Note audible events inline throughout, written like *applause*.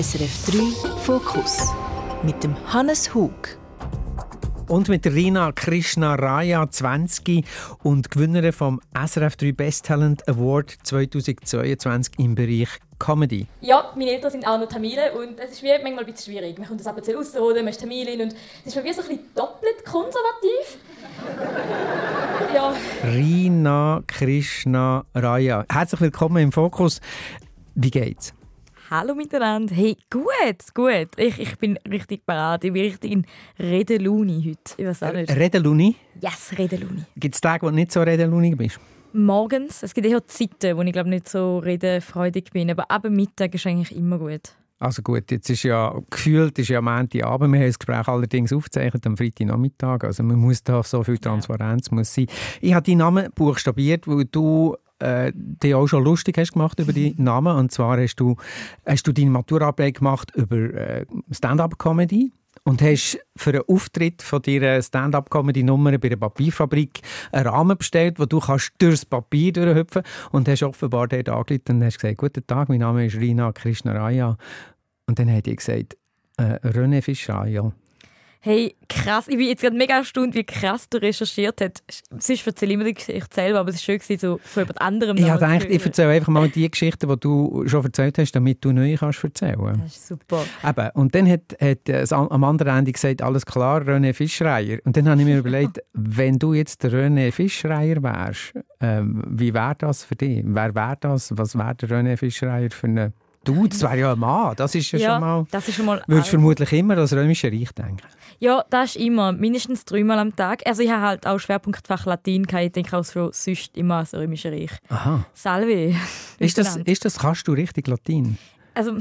SRF 3 Fokus mit dem Hannes Hug. Und mit Rina Krishna Raya 20 und Gewinnerin vom SRF 3 Best Talent Award 2022 im Bereich Comedy. Ja, meine Eltern sind auch noch Tamilen und es ist wie manchmal ein bisschen schwierig. Man kommt das ab und zu rausholen, man ist Tamilin und es ist wie so ein bisschen doppelt konservativ. *laughs* ja. Rina Krishna Raya. Herzlich willkommen im Fokus. Wie geht's? Hallo miteinander. Hey, gut, gut. Ich, ich bin richtig parat. Ich bin richtig in Redeluni heute. Ich weiß auch nicht. Redeluni? Yes, Redeluni. Gibt es Tage, wo du nicht so Redeluni bist? Morgens. Es gibt eher Zeiten, wo ich glaube nicht so redefreudig bin. Aber ab Mittag ist eigentlich immer gut. Also gut, jetzt ist ja gefühlt, ist ja Montagabend, wir haben das Gespräch allerdings aufgezeichnet am Freitagnachmittag, also man muss da so viel Transparenz muss sein. Ich habe deinen Namen buchstabiert, weil du äh, dich auch schon lustig hast gemacht über die Namen. Und zwar hast du, hast du deine Maturarbeit gemacht über äh, Stand-up-Comedy und hast für einen Auftritt von deiner Stand-up-Comedy-Nummer bei der Papierfabrik einen Rahmen bestellt, wo du kannst durchs Papier durchhüpfen und hast offenbar dort angeleitet und hast gesagt, guten Tag, mein Name ist Rina Krishnaraya. Und dann hat er gesagt, äh, René Fischer, Hey, krass. Ich bin jetzt gerade mega erstaunt, wie krass du recherchiert hast. Sonst erzähle ich immer die Geschichte selber, aber es war schön, so von jemand anderem Ich habe gedacht, ich erzähle einfach mal die Geschichten, die du schon erzählt hast, damit du neue kannst erzählen Das ist super. Eben. Und dann hat, hat am anderen Ende gesagt, alles klar, René Fischreier. Und dann habe ich mir *laughs* überlegt, wenn du jetzt der René Fischreier wärst, ähm, wie wäre das für dich? Wer wäre das? Was wäre der René Fischreier für eine Du, das wäre ja ein Mann. Das ist ja, ja schon mal. Das ist schon mal würdest vermutlich immer das Römische Reich denken. Ja, das ist immer. Mindestens dreimal am Tag. Also ich habe halt auch Schwerpunktfach Latein. Ich denke auch schon sonst immer das Römische Reich. Aha. Salve. Ist das, ist das, kannst du richtig Latein? Also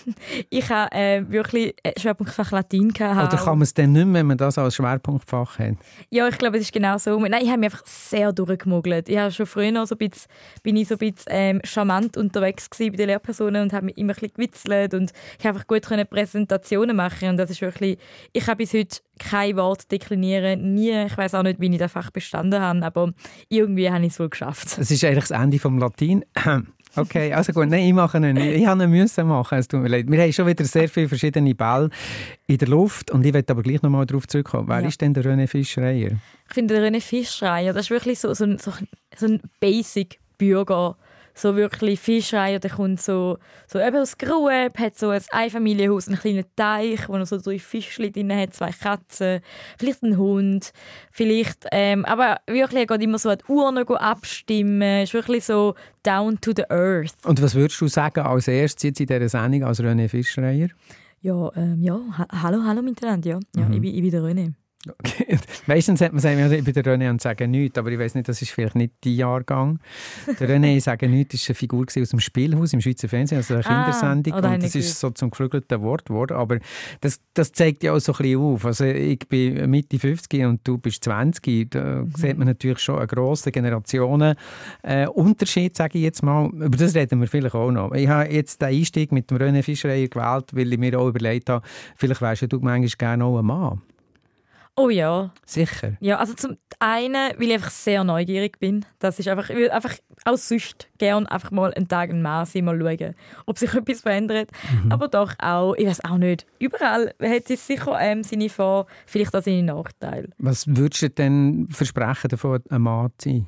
*laughs* ich habe äh, wirklich äh, Schwerpunktfach Latein gehabt. Oder kann man es dann nicht mehr, wenn man das als Schwerpunktfach hat? Ja, ich glaube, es ist genau so. Nein, ich habe mich einfach sehr durchgemogelt. Ich habe schon früher noch so ein bisschen, bin ich so ein bisschen ähm, charmant unterwegs bei den Lehrpersonen und habe mich immer ein bisschen gewitzelt und ich einfach gut können Präsentationen machen und das ist wirklich, ich habe bis heute kein Wort deklinieren, nie. Ich weiß auch nicht, wie ich das Fach bestanden habe, aber irgendwie habe ich es wohl geschafft. Es ist eigentlich das Ende vom Latein. Okay, also gut. Nein, ich mache ihn nicht. Ich habe ihn müssen machen. Es tut mir leid. Wir haben schon wieder sehr viele verschiedene Bälle in der Luft. Und ich werde aber gleich nochmal darauf zurückkommen. Wer ja. ist denn der René Fischreier? Ich finde, der René Fischreier, das ist wirklich so, so, ein, so, so ein Basic-Bürger so wirklich Fischreier, der kommt so, so eben aus Grueb, hat so ein Einfamilienhaus, einen kleinen Teich, wo er so drei Fischchen drin hat, zwei Katzen, vielleicht einen Hund, vielleicht, ähm, aber wirklich, er geht immer so an die Urne abstimmen, ist wirklich so down to the earth. Und was würdest du sagen als erstes jetzt in dieser Sendung als René Fischreier? Ja, ähm, ja, ha hallo, hallo miteinander, ja, ja mhm. ich, bin, ich bin der René. Okay. *laughs* Meistens hat man sagen, ich bin der René und sagen nichts, aber ich weiß nicht, das ist vielleicht nicht die Jahrgang. Der René sagen nichts ist eine Figur aus dem Spielhaus im Schweizer Fernsehen, also eine ah, Kindersendung und das ist so zum geflügelten Wort geworden, aber das, das zeigt ja auch so ein bisschen auf. Also ich bin Mitte 50 und du bist 20, da mhm. sieht man natürlich schon einen grossen Generationenunterschied, äh, sage ich jetzt mal. Über das reden wir vielleicht auch noch. Ich habe jetzt den Einstieg mit dem René Fischereier gewählt, weil ich mir auch überlegt habe, vielleicht wärst du manchmal gerne auch ein Mann. Oh ja. Sicher? Ja, also zum einen, weil ich einfach sehr neugierig bin. Das ist einfach, ich will einfach auch sonst gerne einfach mal einen Tag ein sein, mal schauen, ob sich *laughs* etwas verändert. Mhm. Aber doch auch, ich weiß auch nicht, überall hat es sicher ähm, seine Vor-, vielleicht auch seine Nachteile. Was würdest du denn versprechen, davon ein Mann zu sein?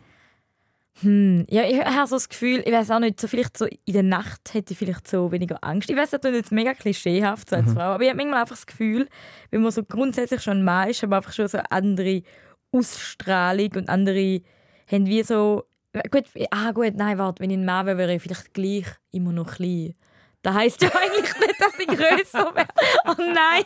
Hm, ja, ich habe so das Gefühl, ich weiß auch nicht, so vielleicht so in der Nacht hätte ich vielleicht so weniger Angst. Ich weiß, das ist jetzt mega klischeehaft so als mhm. Frau, aber ich habe manchmal einfach das Gefühl, wenn man so grundsätzlich schon ein Mann ist, aber einfach schon so andere Ausstrahlung und andere haben wie so, gut, ah gut, nein, warte, wenn ich ein Mann wäre, wäre ich vielleicht gleich immer noch klein. Das heisst ja *laughs* eigentlich nicht, dass ich größer wäre. Oh nein!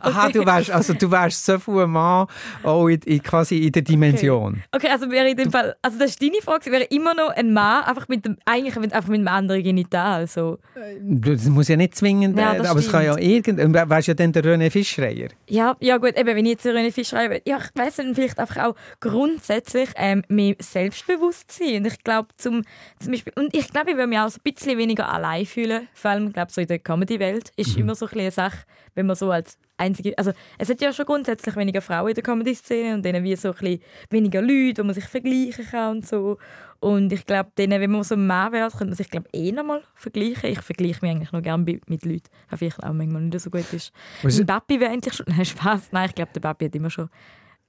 Aha, du wärst, also du wärst so viel ein Mann auch in, in, quasi in der Dimension. Okay, okay also wäre in dem Fall, also das ist deine Frage, wäre immer noch ein Mann, einfach mit dem, eigentlich mit, einfach mit einem anderen Genital. So. Das muss ja nicht zwingend, ja, äh, aber es kann ja irgend, wärst ja dann der René Fischreier. Ja, ja gut, eben, wenn ich jetzt der René Fischreier ja, ich weiss dann vielleicht einfach auch grundsätzlich ähm, mehr Selbstbewusstsein. Und ich glaube zum, zum Beispiel, und ich glaube, ich würde mich auch so ein bisschen weniger allein fühlen, vor allem, glaube so in der Comedy-Welt, ist mhm. immer so ein eine Sache, wenn man so als einzige, also es hat ja schon grundsätzlich weniger Frauen in der Comedy-Szene und dann wie so ein bisschen weniger Leute, wo man sich vergleichen kann und so. Und ich glaube, wenn man so mehr wird, könnte man sich glaube eh noch mal vergleichen. Ich vergleiche mich eigentlich noch gerne mit Leuten, was vielleicht auch manchmal nicht so gut ist. Was ein Papi wäre eigentlich schon... *laughs* Nein, Spaß. Nein, ich glaube, der Papi hat immer schon...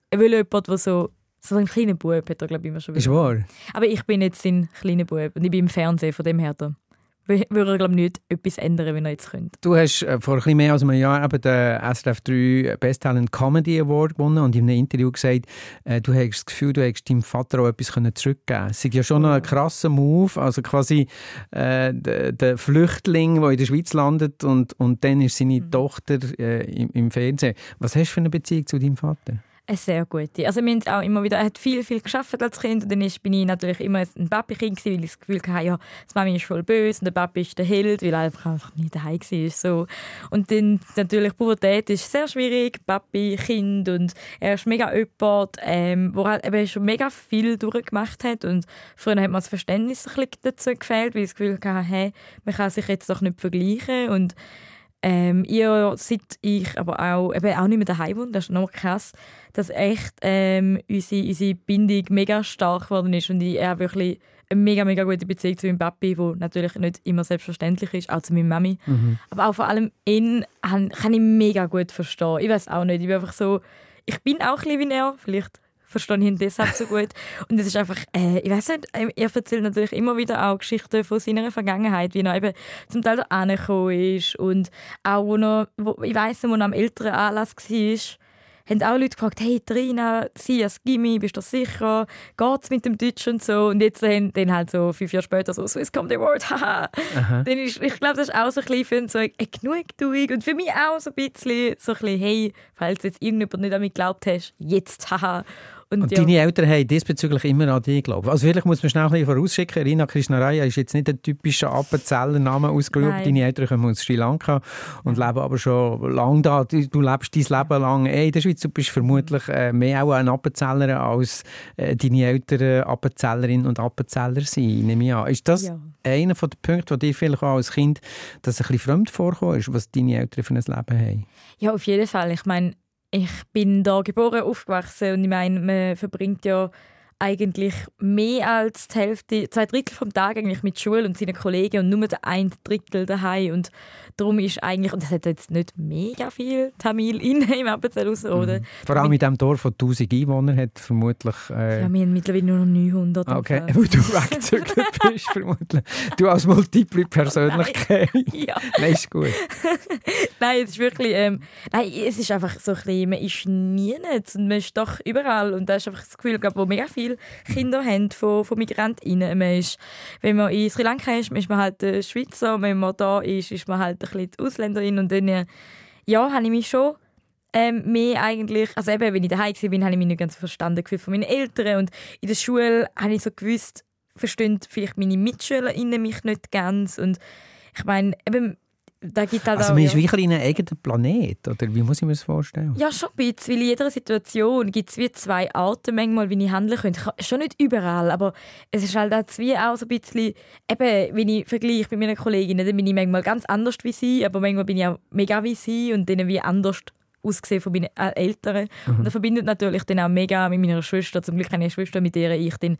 Er will jemanden, der so... So ein kleiner Bub hat er, glaube ich, immer schon. Ist wahr? Aber ich bin jetzt ein kleiner Bub und ich bin im Fernsehen, von dem her da *laughs* würde er glaube nicht etwas ändern, wenn er jetzt könnte. Du hast äh, vor ein mehr als einem Jahr eben den SRF 3 Best Talent Comedy Award gewonnen und in einem Interview gesagt, äh, du hast das Gefühl, du hättest deinem Vater auch etwas zurückgeben können. Es ist ja schon ein krasser Move, also quasi äh, der, der, Flüchtling, der in der Schweiz landet und, und dann ist seine mhm. Tochter äh, im, im Fernsehen. Was hast du für eine Beziehung zu deinem Vater? Eine sehr gute. Also wir auch immer wieder, er hat viel, viel geschafft als Kind und dann bin ich natürlich immer ein Papi-Kind weil ich das Gefühl hatte, ja, das Mami ist voll böse und der Papi ist der Held, weil er einfach, einfach nie daheim war. So. Und dann natürlich Pubertät ist sehr schwierig, Papi, Kind und er ist mega jemand, ähm, wo er schon mega viel durchgemacht hat und früher hat man das Verständnis ein bisschen dazu gefehlt, weil ich das Gefühl hatte, hey, man kann sich jetzt doch nicht vergleichen und ähm, ihr, seit ich aber auch, eben auch nicht mehr daheim wohne, das ist noch krass, dass echt ähm, unsere, unsere Bindung mega stark geworden ist und ich habe wirklich eine mega, mega gute Beziehung zu meinem Papi, die natürlich nicht immer selbstverständlich ist, auch zu meiner Mami. Mhm. Aber auch vor allem ihn kann ich mega gut verstehen. Ich weiß auch nicht, ich bin einfach so, ich bin auch ein bisschen wie er, vielleicht verstehe ihn deshalb so gut. Und es ist einfach, äh, ich weiß nicht, ähm, er erzählt natürlich immer wieder auch Geschichten von seiner Vergangenheit, wie er eben zum Teil da angekommen ist und auch, wo er, wo, ich weiss nicht, wo er am älteren Anlass war, haben auch Leute gefragt, hey Trina, sie als Gimmi, bist du sicher? Geht's mit dem Deutsch und so? Und jetzt haben dann halt so fünf Jahre später so Swiss Comedy Award, *laughs* haha. Dann ist, ich glaube, das ist auch so ein bisschen so eine Genugtuung und für mich auch so ein bisschen so ein bisschen, hey, falls jetzt irgendjemand nicht an mich geglaubt hast, jetzt, haha. Und, und ja. deine Eltern haben diesbezüglich immer an dich geglaubt. Also vielleicht muss man schnell ein bisschen vorausschicken, Rina Krishnaraya ist jetzt nicht ein typischer Appenzeller Name ausgeübt. Deine Eltern kommen aus Sri Lanka und leben aber schon lange da. Du, du lebst dein Leben lang in der Schweiz. Du bist vermutlich äh, mehr auch ein Appenzeller als äh, deine Eltern Appenzellerinnen und Appenzeller sind, nehme ich an. Ist das ja. einer der Punkte, wo dir vielleicht auch als Kind das ein bisschen fremd vorkommt, was deine Eltern für ein Leben haben? Ja, auf jeden Fall. Ich meine, ich bin da geboren, aufgewachsen und ich meine, man verbringt ja eigentlich mehr als die Hälfte, zwei Drittel vom Tag eigentlich mit Schule und seinen Kollegen und nur ein Drittel daheim und darum ist eigentlich und es hat jetzt nicht mega viel Tamil in im Appenzell oder? Mhm. Vor allem mit dem Dorf, das 1000 Einwohner hat, vermutlich. Äh... Ja, wir haben mittlerweile nur noch 900. Okay, *laughs* weil du weggezögert *laughs* bist vermutlich. Du als multiple Persönlichkeit. ja. *laughs* Nein, ist gut. nein, es ist wirklich, ähm, nein, es ist einfach so ein bisschen, man ist nie nicht und man ist doch überall und da ist einfach das Gefühl, wo mega viel viele Kinder haben von, von MigrantInnen. Man ist, wenn man in Sri Lanka ist, ist man halt ein Schweizer, wenn man da ist, ist man halt ein bisschen Ausländerin. Und dann, ja, habe ich mich schon ähm, mehr eigentlich, also eben, wenn ich daheim war, bin, habe ich mich nicht ganz verstanden von meinen Eltern. Und in der Schule habe ich so gewusst, verstehen vielleicht meine MitschülerInnen mich nicht ganz. Und ich meine, eben, da gibt halt also man ist wirklich in einem eigenen Planet, oder wie muss ich mir das vorstellen? Ja, schon ein bisschen, weil in jeder Situation gibt es wie zwei Arten manchmal, wie ich handeln könnte. Schon nicht überall, aber es ist halt auch, wie auch so ein bisschen, eben, wenn ich vergleiche mit meinen Kolleginnen, dann bin ich manchmal ganz anders wie sie, aber manchmal bin ich auch mega wie sie und denen wie anders ausgesehen von meinen äh, Eltern. Mhm. Und das verbindet natürlich dann auch mega mit meiner Schwester. Zum Glück habe ich eine Schwester, mit der ich dann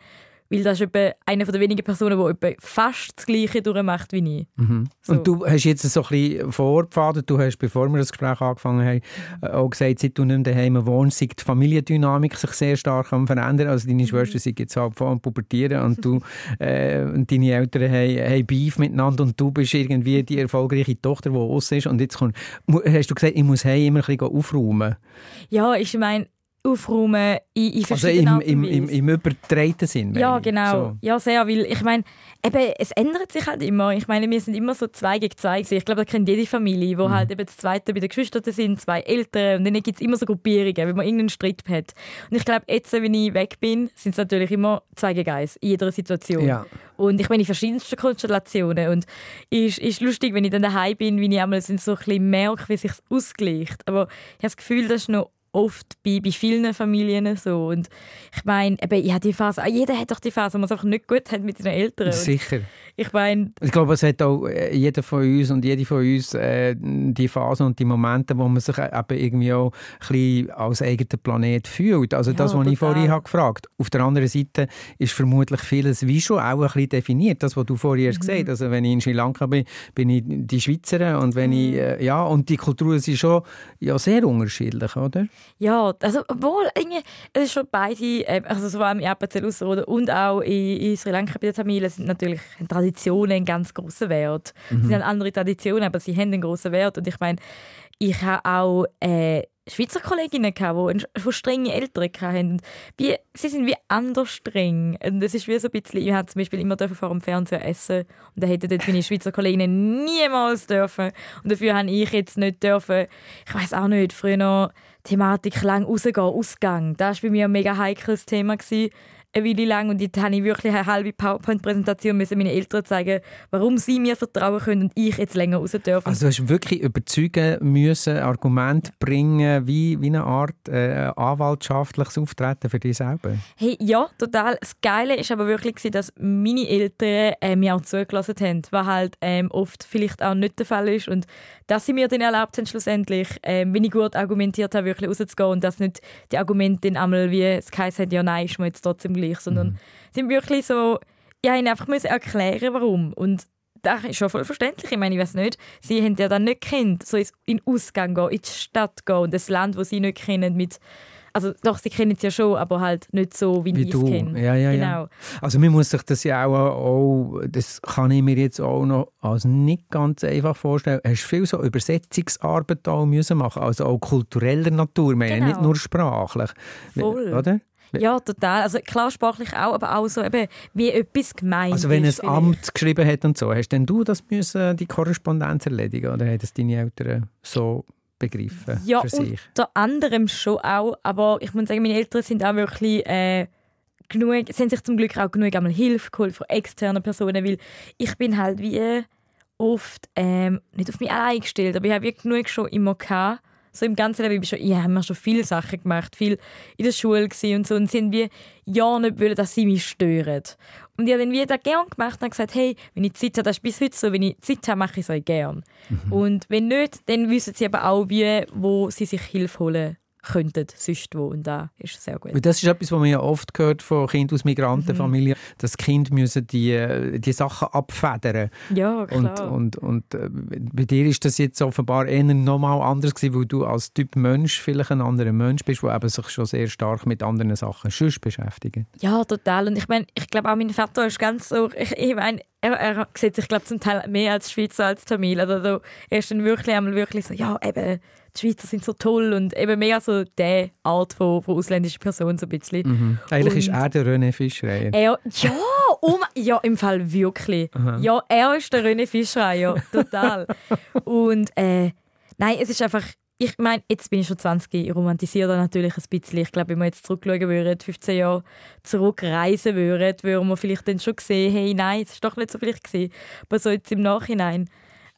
weil das ist etwa eine der wenigen Personen, die fast das Gleiche durchmacht wie ich. Mhm. So. Und du hast jetzt so ein bisschen vorgepfadet, du hast, bevor wir das Gespräch angefangen haben, auch gesagt, seit du nicht daheim wohnst, sei die Familiendynamik sich sehr stark am verändern. Also deine mhm. Schwester sind jetzt halb vor Pubertieren und du äh, und deine Eltern haben, haben Beef miteinander und du bist irgendwie die erfolgreiche Tochter, die aus ist. Und jetzt kommt, hast du gesagt, ich muss heim immer ein bisschen aufräumen. Ja, ich meine, aufräumen in, in Also im, im, im, im übertreiten Sinn? Ja, genau. So. Ja, sehr, weil ich meine, eben, es ändert sich halt immer. Ich meine, wir sind immer so zwei gegen zwei gewesen. Ich glaube, da kennt jede Familie, wo mhm. halt eben das Zweite bei den Geschwistern sind, zwei Eltern und dann gibt es immer so Gruppierungen, wenn man irgendeinen Streit hat. Und ich glaube, jetzt, wenn ich weg bin, sind es natürlich immer zwei gegen eins, in jeder Situation. Ja. Und ich meine, in verschiedensten Konstellationen. Und es ist, ist lustig, wenn ich dann daheim bin, wie ich einmal so ein bisschen merke, wie sich ausgleicht. Aber ich habe das Gefühl, das ist noch oft bei, bei vielen Familien so. Und ich meine, ich habe die Phase, jeder hat doch die Phase, wo man es nicht gut hat mit seinen Eltern. Sicher. Ich meine... Ich glaube, es hat auch äh, jeder von uns und jede von uns äh, die Phase und die Momente, wo man sich eben irgendwie auch ein bisschen als eigener Planet fühlt. Also das, ja, was total. ich vorhin habe gefragt Auf der anderen Seite ist vermutlich vieles wie schon auch ein bisschen definiert, das, was du vorhin mhm. gesagt hast. Also wenn ich in Sri Lanka bin, bin ich die Schweizerin und wenn mhm. ich, äh, ja, und die Kulturen sind schon ja, sehr unterschiedlich, oder? Ja, also obwohl, es ist schon beide, äh, also so im Appenzell Ausserrhoden und auch in, in Sri Lanka bei den Tamilen sind natürlich Traditionen einen ganz grossen Wert. Mhm. Sie haben andere Traditionen, aber sie haben einen grossen Wert und ich meine, ich habe auch äh, Schweizer Kolleginnen, gehabt, die, die strenge Eltern hatten. Wie, sie sind wie anders streng. Und das ist wie so ein bisschen, ich zum Beispiel immer vor dem Fernseher essen und da hätten dort meine Schweizer Kolleginnen niemals dürfen. Und dafür habe ich jetzt nicht dürfen, ich weiß auch nicht, früher noch Thematik lang rausgehen, Ausgang. Das war bei mir ein mega heikles Thema. Gewesen Weile lang und jetzt habe ich wirklich eine halbe PowerPoint-Präsentation müssen meinen Eltern zeigen, warum sie mir vertrauen können und ich jetzt länger raus dürfen. Also du hast wirklich überzeugen müssen, Argument bringen, wie, wie eine Art äh, anwaltschaftliches Auftreten für dich selber? Hey, ja, total. Das Geile ist aber wirklich, dass meine Eltern äh, mir auch zugelassen haben, was halt ähm, oft vielleicht auch nicht der Fall ist und dass sie mir dann erlaubt haben, schlussendlich, ähm, wenn ich gut argumentiert habe, wirklich rauszugehen und dass nicht die Argumente dann einmal wie es heisst, ja nein, ist mir jetzt trotzdem gleich, sondern mhm. sind wirklich so, ja, ihnen einfach müssen erklären, warum. Und das ist schon voll verständlich. Ich meine, ich weiß nicht, sie haben ja dann nicht Kind, so in den Ausgang gehen, in die Stadt gehen und das Land, das sie nicht kennen, mit also doch, sie kennen es ja schon, aber halt nicht so, wie, wie ich es kenne. Ja, ja, genau. ja. Also man muss sich das ja auch, auch, das kann ich mir jetzt auch noch als nicht ganz einfach vorstellen. Hast viel so Übersetzungsarbeit auch müssen machen, also auch kultureller Natur, meine, genau. nicht nur sprachlich. Voll. Oder? Ja, total. Also klar sprachlich auch, aber auch so eben, wie etwas gemeint Also wenn ein Amt geschrieben hat und so, hast denn du das müssen, die Korrespondenz erledigen oder haben das deine Eltern so begriffen ja, für sich? unter anderem schon auch, aber ich muss sagen, meine Eltern sind auch wirklich... Äh, genug, sie haben sich zum Glück auch genug einmal Hilfe geholt von externen Personen, weil ich bin halt wie oft ähm, nicht auf mich allein gestellt, aber ich habe genug schon immer gehabt, so im ganzen Leben, ich, schon, ich habe schon viele Sachen gemacht, viel in der Schule und so und sind wie ja nicht wollen, dass sie mich stören. Und ich habe dann wieder gerne gemacht und gesagt, hey, wenn ich Zeit habe, das ist bis heute so, wenn ich Zeit habe, mache ich es euch gerne. Mhm. Und wenn nicht, dann wissen sie aber auch, wie, wo sie sich Hilfe holen könnten, sonst wo. Und da ist sehr gut. Das ist etwas, was man ja oft hört von Kindern aus Migrantenfamilien, mhm. dass Kind müssen die, die Sachen abfedern Ja, klar. Und, und, und äh, bei dir ist das jetzt offenbar eher nochmal anders gewesen, weil du als Typ Mensch vielleicht ein anderer Mensch bist, der sich schon sehr stark mit anderen Sachen sonst beschäftigt. Ja, total. Und ich meine, ich glaube auch mein Vater ist ganz so, ich, ich meine, er, er sieht sich glaube zum Teil mehr als Schweizer als Tamil. Also, er ist dann wirklich einmal wirklich so, ja, eben die Schweizer sind so toll und eben mehr so der Art von, von ausländischer Person so ein bisschen. Mhm. Eigentlich und ist er der René Fischer. Er, ja, um, ja, im Fall wirklich. Aha. Ja, er ist der René Fischer, ja, total. und äh, nein, es ist einfach, ich meine, jetzt bin ich schon 20, ich romantisiere da natürlich ein bisschen. Ich glaube, wenn wir jetzt zurückschauen würden, 15 Jahre zurückreisen würden, würden wir vielleicht dann schon sehen, hey, nein, es ist doch nicht so vielleicht gewesen. Aber so jetzt im Nachhinein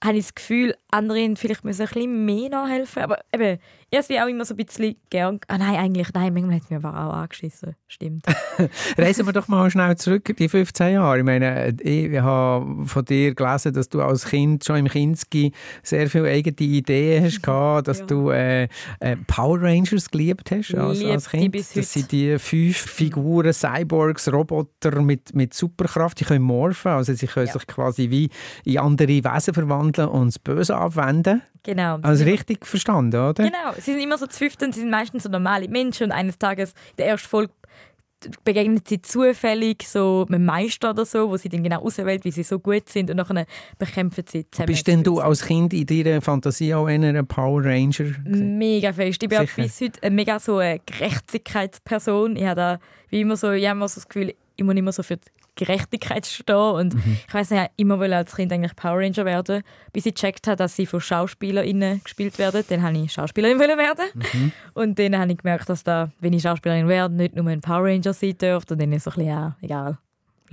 habe ich das Gefühl, andere vielleicht müssen ein bisschen mehr nachhelfen. Aber eben, ich habe es auch immer so ein bisschen gern. Ah nein, eigentlich, nein, manchmal hat es mir aber auch angeschissen. Stimmt. *laughs* Reisen wir doch mal schnell zurück, die 15 Jahre. Ich meine, ich habe von dir gelesen, dass du als Kind schon im Kinski sehr viele eigene Ideen hast *laughs* gehabt, dass ja. du äh, äh, Power Rangers geliebt hast als, als Kind. Bis das sind die fünf Figuren, Cyborgs, Roboter mit, mit Superkraft. Die können morphen, also sie können ja. sich quasi wie in andere Wesen verwandeln und das Böse abwenden. Genau. Also richtig verstanden, oder? Genau. Sie sind immer so zu fünften, sie sind meistens so normale Menschen und eines Tages, in der ersten Folge, begegnet sie zufällig so einem Meister oder so, wo sie dann genau auswählt, wie sie so gut sind und nachher bekämpfen sie zusammen. Bist denn du als Kind in deiner Fantasie auch einer Power Ranger? Mega fest. Ich bin auch bis heute eine mega so eine Gerechtigkeitsperson. Ich habe da wie immer so, ich habe immer so das Gefühl, ich muss immer so für die Gerechtigkeit stehen. Und mhm. ich weiß nicht, immer wollte als Kind eigentlich Power Ranger werden, bis ich gecheckt habe, dass sie von SchauspielerInnen gespielt werden. Dann wollte ich Schauspielerin werden. Mhm. Und dann habe ich gemerkt, dass da, wenn ich Schauspielerin werde, nicht nur ein Power Ranger sein dürfte. Und dann ist es so ein bisschen, ja, egal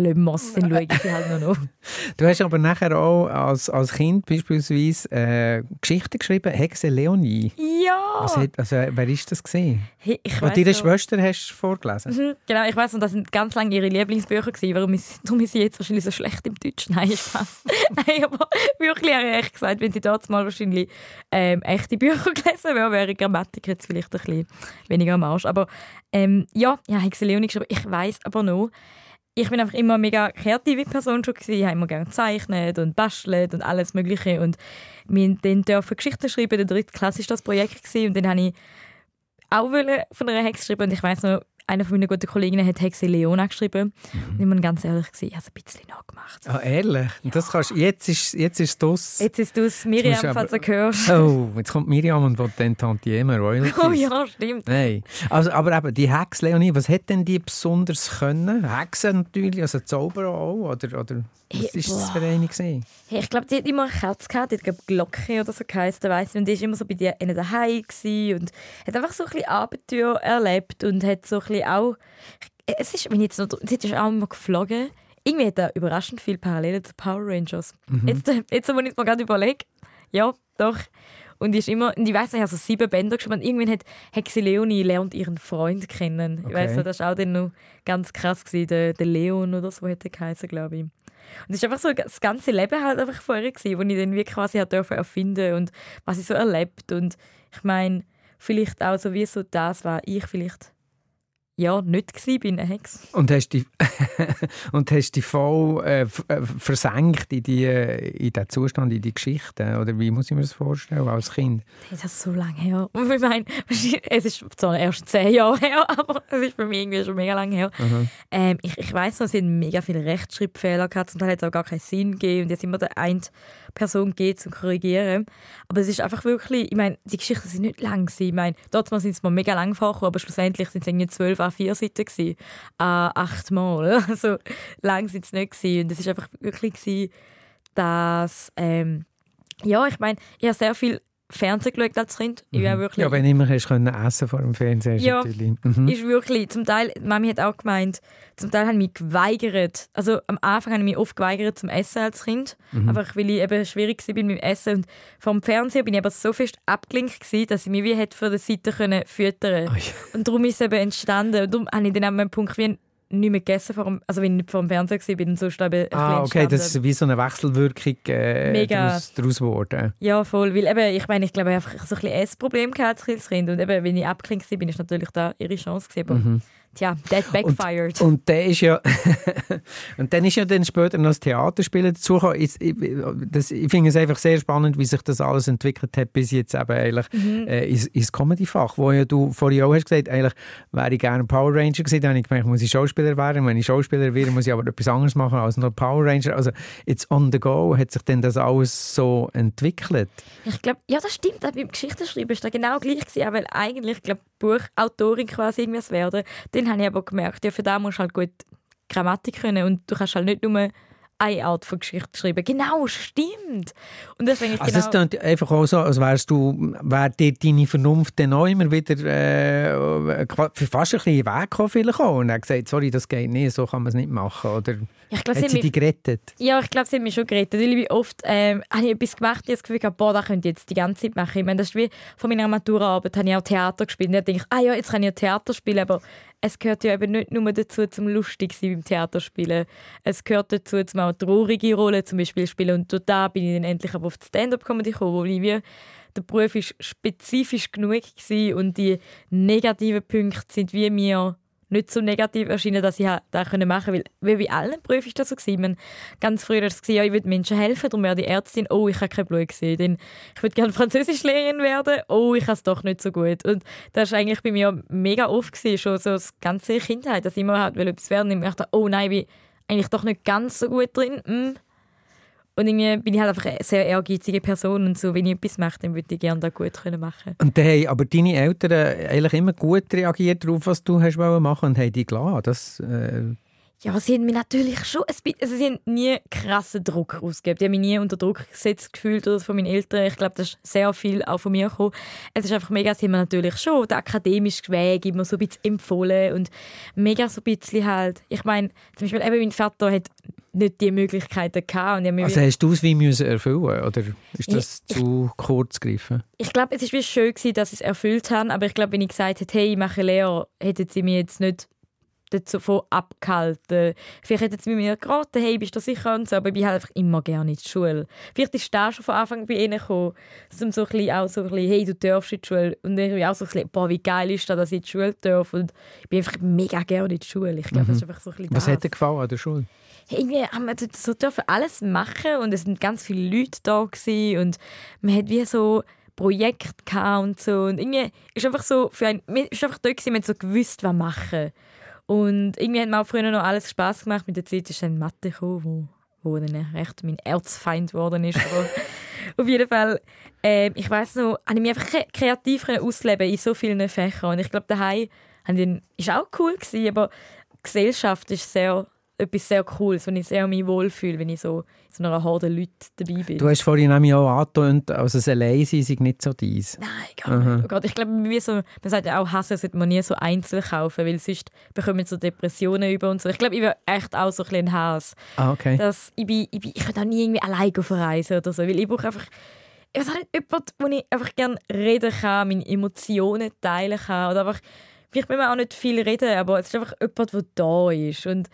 lassen wir es, dann schauen sie halt noch. *laughs* Du hast aber nachher auch als, als Kind beispielsweise äh, Geschichten geschrieben, Hexe Leonie. Ja! Was hat, also, wer war das? Gewesen? Hey, ich Was deine Schwester hast du vorgelesen? Mhm, Genau, ich weiß und das sind ganz lange ihre Lieblingsbücher gewesen. Warum ist, darum ist sie jetzt wahrscheinlich so schlecht im Deutsch? Nein, Spaß. *laughs* Nein, aber wirklich habe ich echt gesagt, wenn sie dort mal wahrscheinlich ähm, echte Bücher *laughs* gelesen wäre, wäre Grammatik jetzt vielleicht ein bisschen weniger am Arsch. Aber ähm, ja, habe Hexe Leonie geschrieben. Ich weiß aber noch, ich bin einfach immer mega kreative Person schon gewesen. Ich habe immer gerne gezeichnet und bastelt und alles Mögliche und wir dann dürfen Geschichten schreiben. Der dritte Klasse war das Projekt gewesen. und dann habe ich auch von einer Hexe schreiben und ich weiß noch, einer von meinen guten Kolleginnen hat Hexe Leona geschrieben. Und ich muss ganz ehrlich sein, ich habe es ein bisschen nachgemacht. Ah, ehrlich? Das kannst, jetzt ist jetzt ist das. Jetzt ist musst Miriam, du aber- falls du hörst. Oh, jetzt kommt Miriam und will dann Tantieme Royalties. *laughs* Oh ja, stimmt. Nein. Also, aber eben, die Hex, Leonie, was hat denn die besonders können? Hexen natürlich, also Zauberer auch? Oder, oder was Hey, ist das für eine? Gewesen? Hey, ich glaube, die hat immer eine Katze gehabt, die hat glaub, Glocke oder so geheißen, weiss ich. Und die war immer so bei dir ihnen daheim gewesen und hat einfach so ein bisschen Abenteuer erlebt und hat so ein bisschen auch... Es ist, wenn ich jetzt noch... Sie ist auch immer geflogen. Irgendwie hat er überraschend viele Parallelen zu Power Rangers. Jetzt, äh, jetzt, wo ich es mir gerade überlege, ja, doch. Und die ist immer, und ich weiss, ich habe so sieben Bänder geschrieben und irgendwann hat Hexe Leonie lernt ihren Freund kennen. Ich Okay. weiss noch, das war auch dann noch ganz krass, gewesen, der, der Leon oder so er geheißen, glaube ich. Und es war einfach so das ganze Leben halt einfach von ihr, gewesen, wo ich dann wie quasi hat dürfen erfinden und was sie so erlebt. Und ich meine, vielleicht auch so wie so das, was ich vielleicht ja nicht gsi bin, eine Hex. Und hast die *laughs* und hast die voll äh, äh, versenkt in, die, äh, in diesen Zustand, in die Geschichte? Oder wie muss ich mir das vorstellen als Kind? Das ist so lange her. Und *laughs* ich meine, es ist zwar erst zehn Jahre her, *laughs* aber es ist für mich irgendwie schon mega lange her. Ähm, ich ich weiß noch, es sind mega viele Rechtschreibfehler gehabt, zum Teil hat es auch gar keinen Sinn gegeben und jetzt immer der eine Person geht zum Korrigieren. Aber es ist einfach wirklich, ich meine, die Geschichten sind nicht lang gewesen. Ich meine, dort mal sind es mir mega lang vorgekommen, aber schlussendlich sind es irgendwie zwölf A4 Seiten gewesen. A achtmal. *laughs* Also lang sind es nicht gewesen. Und es ist einfach wirklich gewesen, dass, ähm, ja, ich meine, ich habe sehr viel Fernsehen geschaut als Kind. Ich war wirklich Ja, wenn immer hast können essen vor dem Fernseher. ist Ja. Mhm. ist wirklich, zum Teil, Mami hat auch gemeint, zum Teil habe ich mich geweigert. Also am Anfang habe ich mich oft geweigert zum Essen als Kind. Einfach weil ich eben schwierig war mit dem Essen. Und vom Fernseher bin ich aber so fest abgelenkt gewesen, dass ich mich wie hätte von der Seite können füttern Oh ja. Und darum ist es eben entstanden. Und darum habe ich dann an einem Punkt wie nicht mehr gegessen, vor dem, also wenn ich nicht vor dem Fernseher war, bin sonst eben ein Ah, okay, das ist wie so eine Wechselwirkung äh, Mega. daraus, daraus geworden. Ja, voll. Weil eben, ich meine, ich glaube, ich habe einfach so ein bisschen Essproblem gehabt als Kind. Und eben, wenn ich abgelenkt war, bin ich natürlich da ihre Chance gewesen. Aber tja, that backfired. Und der ist ja *laughs* und dann ist ja dann später noch das Theaterspielen dazugekommen. Ich, ich, das- ich finde es einfach sehr spannend, wie sich das alles entwickelt hat bis jetzt eben eigentlich Mhm. äh, ins, ins Comedy-Fach, wo ja du vorhin auch hast gesagt, eigentlich wäre ich gerne Power Ranger gewesen, dann habe ich gemerkt, muss ich Schauspieler werden. Wenn ich Schauspieler wäre, muss ich aber etwas anderes machen als nur Power Ranger. Also jetzt on the go hat sich dann das alles so entwickelt. Ich glaube, ja, das stimmt. Beim Geschichtenschreiben ist das genau gleich gewesen, weil eigentlich, ich glaube, Buchautorin quasi irgendwas werden. Dann habe ich aber gemerkt, ja, für da musst du halt gut Grammatik können und du kannst halt nicht nur eine Art von Geschichte schreiben. Genau, stimmt. Und das Also genau... es klingt einfach auch so, als wärst du, wär dir deine Vernunft dann auch immer wieder äh, fast ein bisschen Weg gekommen vielleicht auch und hat gesagt, sorry, das geht nicht, so kann man es nicht machen. Oder ich glaube, hat sie sie dich gerettet? ja, ich glaube, sie haben mich schon gerettet. Weil ich oft ähm, habe ich etwas gemacht, ich das Gefühl gehabt, boah, das könnte ich jetzt die ganze Zeit machen. Ich meine, das ist wie von meiner Maturaarbeit, habe ich auch Theater gespielt. Und ich, ah ja, jetzt kann ich ja Theater spielen, aber es gehört ja eben nicht nur dazu, zum lustig sein beim Theaterspielen. Es gehört dazu, zum auch traurige Rollen zum Beispiel spielen. Und da bin ich dann endlich aber auf die Stand-up-Comedy gekommen, wo der Beruf ist spezifisch genug gewesen und die negativen Punkte sind wie mir nicht so negativ erschienen, dass ich das machen konnte. Weil, wie bei allen Berufen ist das so. Gewesen. Ganz früher war es, ja, ich will Menschen helfen, darum werde ich Ärztin. Oh, ich habe kein Blut gesehen. Dann, ich würde gerne Französischlehrerin werden. Oh, ich habe es doch nicht so gut. Und das war eigentlich bei mir mega oft, gewesen, schon so das ganze Kindheit, dass ich immer halt etwas werden und ich dachte, oh nein, ich bin eigentlich doch nicht ganz so gut drin. Mm. Und irgendwie bin ich halt einfach eine sehr ehrgeizige Person und so, wenn ich etwas mache, dann würde ich gerne das gut machen. Und dann haben aber deine Eltern eigentlich immer gut reagiert darauf, was du hast machen und haben dich gelassen. Das, äh, Ja, sie haben mir natürlich schon ein bisschen, also sie haben nie krassen Druck ausgegeben. Die haben mich nie unter Druck gesetzt gefühlt oder von meinen Eltern. Ich glaube, das ist sehr viel auch von mir gekommen. Es ist einfach mega, sie haben mir natürlich schon den akademischen Weg immer so ein bisschen empfohlen und mega so ein bisschen halt, ich meine, zum Beispiel eben mein Vater hat nicht die Möglichkeiten gehabt. Und also hast du es wie müssen erfüllen oder ist das ich, zu kurz gegriffen? Ich glaube, es war schön, gewesen, dass sie es erfüllt haben, aber ich glaube, wenn ich gesagt hätte, hey, ich mache Lehre, hätten sie mir jetzt nicht davon abgehalten. Vielleicht hätten sie mir geraten, hey, bist du sicher und so, aber ich bin halt einfach immer gerne in die Schule. Vielleicht ist das schon von Anfang bei ihnen gekommen, um so ein bisschen, auch so ein bisschen, hey, du darfst in die Schule. Und ich bin auch so ein bisschen, boah, wie geil ist das, dass ich in die Schule darf. Und ich bin einfach mega gerne in die Schule. Ich glaube, mhm. das ist einfach so ein bisschen Was das. hat dir gefallen an der Schule? irgendwie haben wir so dürfen alles machen und es sind ganz viele Leute da gewesen und man hat wie so Projekte und so und irgendwie ist einfach so für ein, ist einfach da gewesen, man hat so gewusst, was machen und irgendwie hat mir auch früher noch alles Spaß gemacht. Mit der Zeit ist dann Mathe gekommen, wo, wo dann echt mein Erzfeind geworden ist. *laughs* auf jeden Fall, äh, ich weiß noch, habe ich mich einfach kreativ ausleben in so vielen Fächern. Und ich glaube, daheim war auch cool gewesen, aber die Gesellschaft ist sehr etwas sehr Cooles, wenn ich sehr mich wohlfühle, wenn ich so in so einer Horde Leute dabei bin. Du hast vorhin nämlich auch angetönt, also das Alleinsein sei nicht so dies. Nein, gar nicht. Oh Gott, ich glaube, wie so, man sagt ja auch, Hassen sollte man nie so einzeln kaufen, weil sonst bekommen wir so Depressionen über und so. Ich glaube, ich bin echt auch so ein bisschen Hass. Ah, okay. Dass ich, bin, ich, bin, ich kann auch nie irgendwie alleine verreisen oder so, weil ich brauche einfach ich weiß nicht, jemand, wo ich einfach gerne reden kann, meine Emotionen teilen kann oder einfach vielleicht müssen wir auch nicht viel reden, aber es ist einfach jemand, der da ist und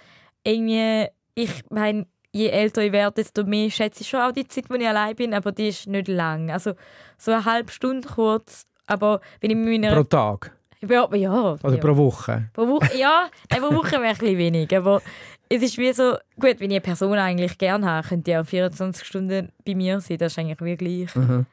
irgendwie, ich meine, je älter ich werde, desto mehr schätze ich schon auch die Zeit, wo ich allein bin, aber die ist nicht lang. Also so eine halbe Stunde kurz, aber wenn ich mit meiner... Pro Tag? Ja, ja. Oder ja. pro Woche? Pro Woche, ja. Nein, pro Woche wäre ein bisschen wenig, aber es ist wie so, gut, wenn ich eine Person eigentlich gerne habe, könnte die auch 24 Stunden bei mir sein, das ist eigentlich wirklich gleich. Mhm.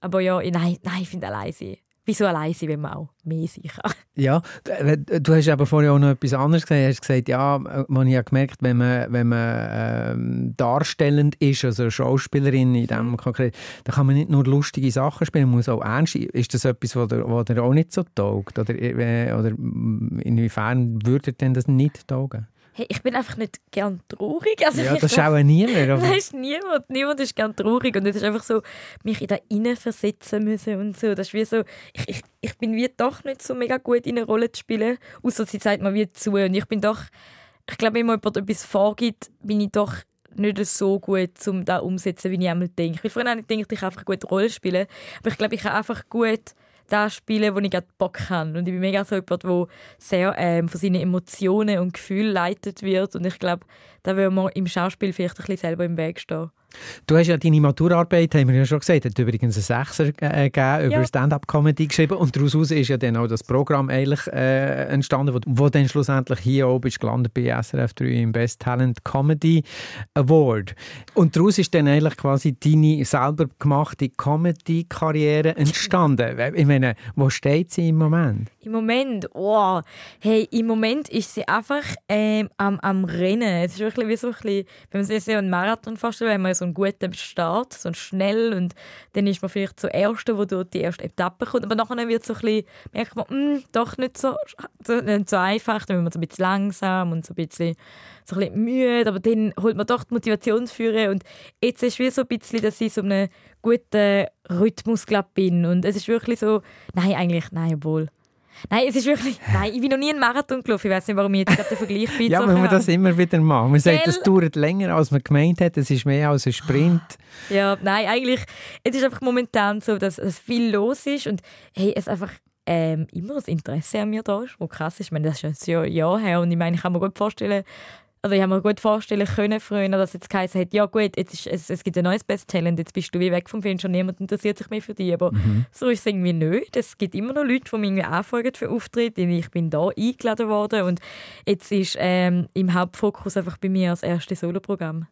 Aber ja, nein, nein ich finde allein sein wieso allein sein, wenn man auch mehr sein kann. *laughs* Ja, du hast aber vorher auch noch etwas anderes gesagt. Du hast gesagt, ja, man hat gemerkt, wenn man, wenn man ähm, darstellend ist, also Schauspielerin in dem konkret, dann kann man nicht nur lustige Sachen spielen, man muss auch ernst Ist das etwas, was dir, was dir auch nicht so taugt? Oder, äh, oder inwiefern würde denn das nicht taugen? Hey, ich bin einfach nicht gern traurig. Also ja, das schauen niemand. Aber... *laughs* ist niemand. Niemand ist gern traurig. Und es ist einfach so, mich in da versetzen müssen und so. Das ist wie so, ich, ich, ich bin wie doch nicht so mega gut in eine Rolle zu spielen, außer sie sagt mir wie zu. Und ich bin doch, ich glaube, wenn mir jemand etwas vorgibt, bin ich doch nicht so gut, um das umzusetzen, wie ich einmal denke. Ich vorhin nicht gedacht, ich kann einfach gut Rolle spielen, aber ich glaube, ich kann einfach gut das spielen, wo ich gerade Bock habe. Und ich bin mega so jemand, der sehr ähm, von seinen Emotionen und Gefühlen leitet wird. Und ich glaube, da will man im Schauspiel vielleicht ein bisschen selber im Weg stehen. Du hast ja deine Maturarbeit, haben wir ja schon gesagt, hat übrigens einen Sechser äh, gegeben, über ja. Stand-up-Comedy geschrieben und daraus ist ja dann auch das Programm eigentlich äh, entstanden, wo, wo dann schlussendlich hier oben ist gelandet bei SRF 3 im Best Talent Comedy Award. Und daraus ist dann eigentlich quasi deine selber gemachte Comedy-Karriere entstanden. Ich meine, wo steht sie im Moment? Im Moment, oh, hey, im Moment ist sie einfach ähm, am, am Rennen. Es ist wirklich wie so ein bisschen, wenn man sich so einen Marathon vorstellt, wenn man so einen guten Start, so einen schnell. Und dann ist man vielleicht so Erste, wo dort die erste Etappe kommt, aber nachher wird so ein bisschen, merkt man, mh, hm, doch nicht so, nicht so einfach, dann wird man so ein bisschen langsam und so ein bisschen, so ein bisschen müde, aber dann holt man doch die Motivation führen. Und jetzt ist es wie so ein bisschen, dass ich so einen guten Rhythmus glaub, bin. Und es ist wirklich so, nein, eigentlich, nein, obwohl, Nein, es ist wirklich. Nein, ich bin noch nie einen Marathon gelaufen. Ich weiß nicht, warum ich jetzt gerade den Vergleich bin. ja, wenn man das immer wieder macht. Man sagt, es dauert länger, als man gemeint hat. Es ist mehr als ein Sprint. Ja, nein, eigentlich. Es ist einfach momentan so, dass, dass viel los ist und hey, es einfach ähm, immer das Interesse an mir da ist, was krass ist. Ich meine, das ist schon ein Jahr her und ich meine, ich kann mir gut vorstellen, also ich habe mir gut vorstellen können früher, dass jetzt geheißen hat, ja gut, jetzt ist, es, es gibt ein neues Best Talent, jetzt bist du wie weg vom Film, schon niemand interessiert sich mehr für dich. Aber mhm. so ist es irgendwie nicht. Es gibt immer noch Leute, die mich irgendwie anfragen für Auftritte. Ich bin da eingeladen worden und jetzt ist ähm, im Hauptfokus einfach bei mir das erste Soloprogramm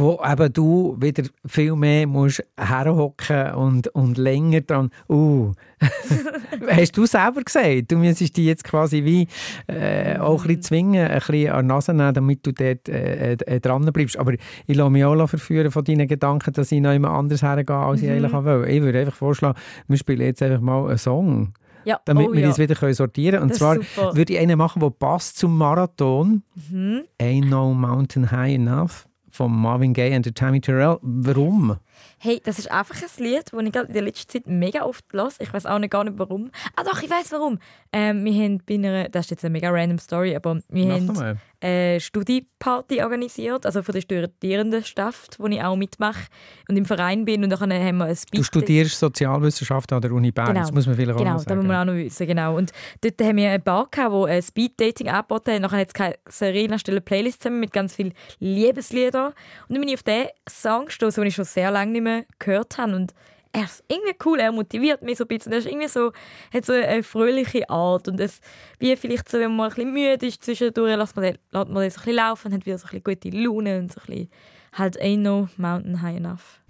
wo eben du wieder viel mehr musst herhocken und, und länger dran. Uh. *laughs* Hast du selber gesagt, du müsstest dich jetzt quasi wie äh, auch ein bisschen zwingen, ein bisschen an die Nase nehmen, damit du dort äh, äh, dran bleibst. Aber ich lasse mich auch verführen von deinen Gedanken, dass ich noch jemand anders hergehe, als ich mhm. eigentlich will. Ich würde einfach vorschlagen, wir spielen jetzt einfach mal einen Song Ja, damit oh wir ja. uns wieder können sortieren können. Und Das zwar würde ich einen machen, der passt zum Marathon. Mhm. Ain't No Mountain High Enough von Marvin Gaye und Tammy Terrell. Warum? Hey, das ist einfach ein Lied, das ich in der letzten Zeit mega oft los. Ich weiß auch nicht gar nicht warum. Ah doch, ich weiß warum. Ähm, wir haben bei einer, das ist jetzt eine mega random Story, aber wir Mach haben eine Studieparty organisiert, also von der Studierendenschaft, wo ich auch mitmache und im Verein bin und dann haben wir ein Speed Du studierst Sozialwissenschaften an der Uni Bern, Genau. das muss man vielleicht auch Genau, noch das sagen. muss man auch noch wissen, genau. Und dort haben wir eine Bar gehabt, die ein Speed-Dating angeboten hat. Nachher hat es Serena stelle Playlist zusammen mit ganz vielen Liebesliedern. Und dann bin ich auf diesen Song gestoßen, den ich schon sehr lange nicht mehr gehört habe. Und er ist irgendwie cool, er motiviert mich so ein bisschen. Er ist irgendwie so, hat so eine fröhliche Art. Und es, wie vielleicht so, wenn man ein bisschen müde ist zwischendurch, lässt man den, lässt man den so ein bisschen laufen und hat wieder so ein bisschen gute Laune und so ein bisschen halt ain't no mountain high enough.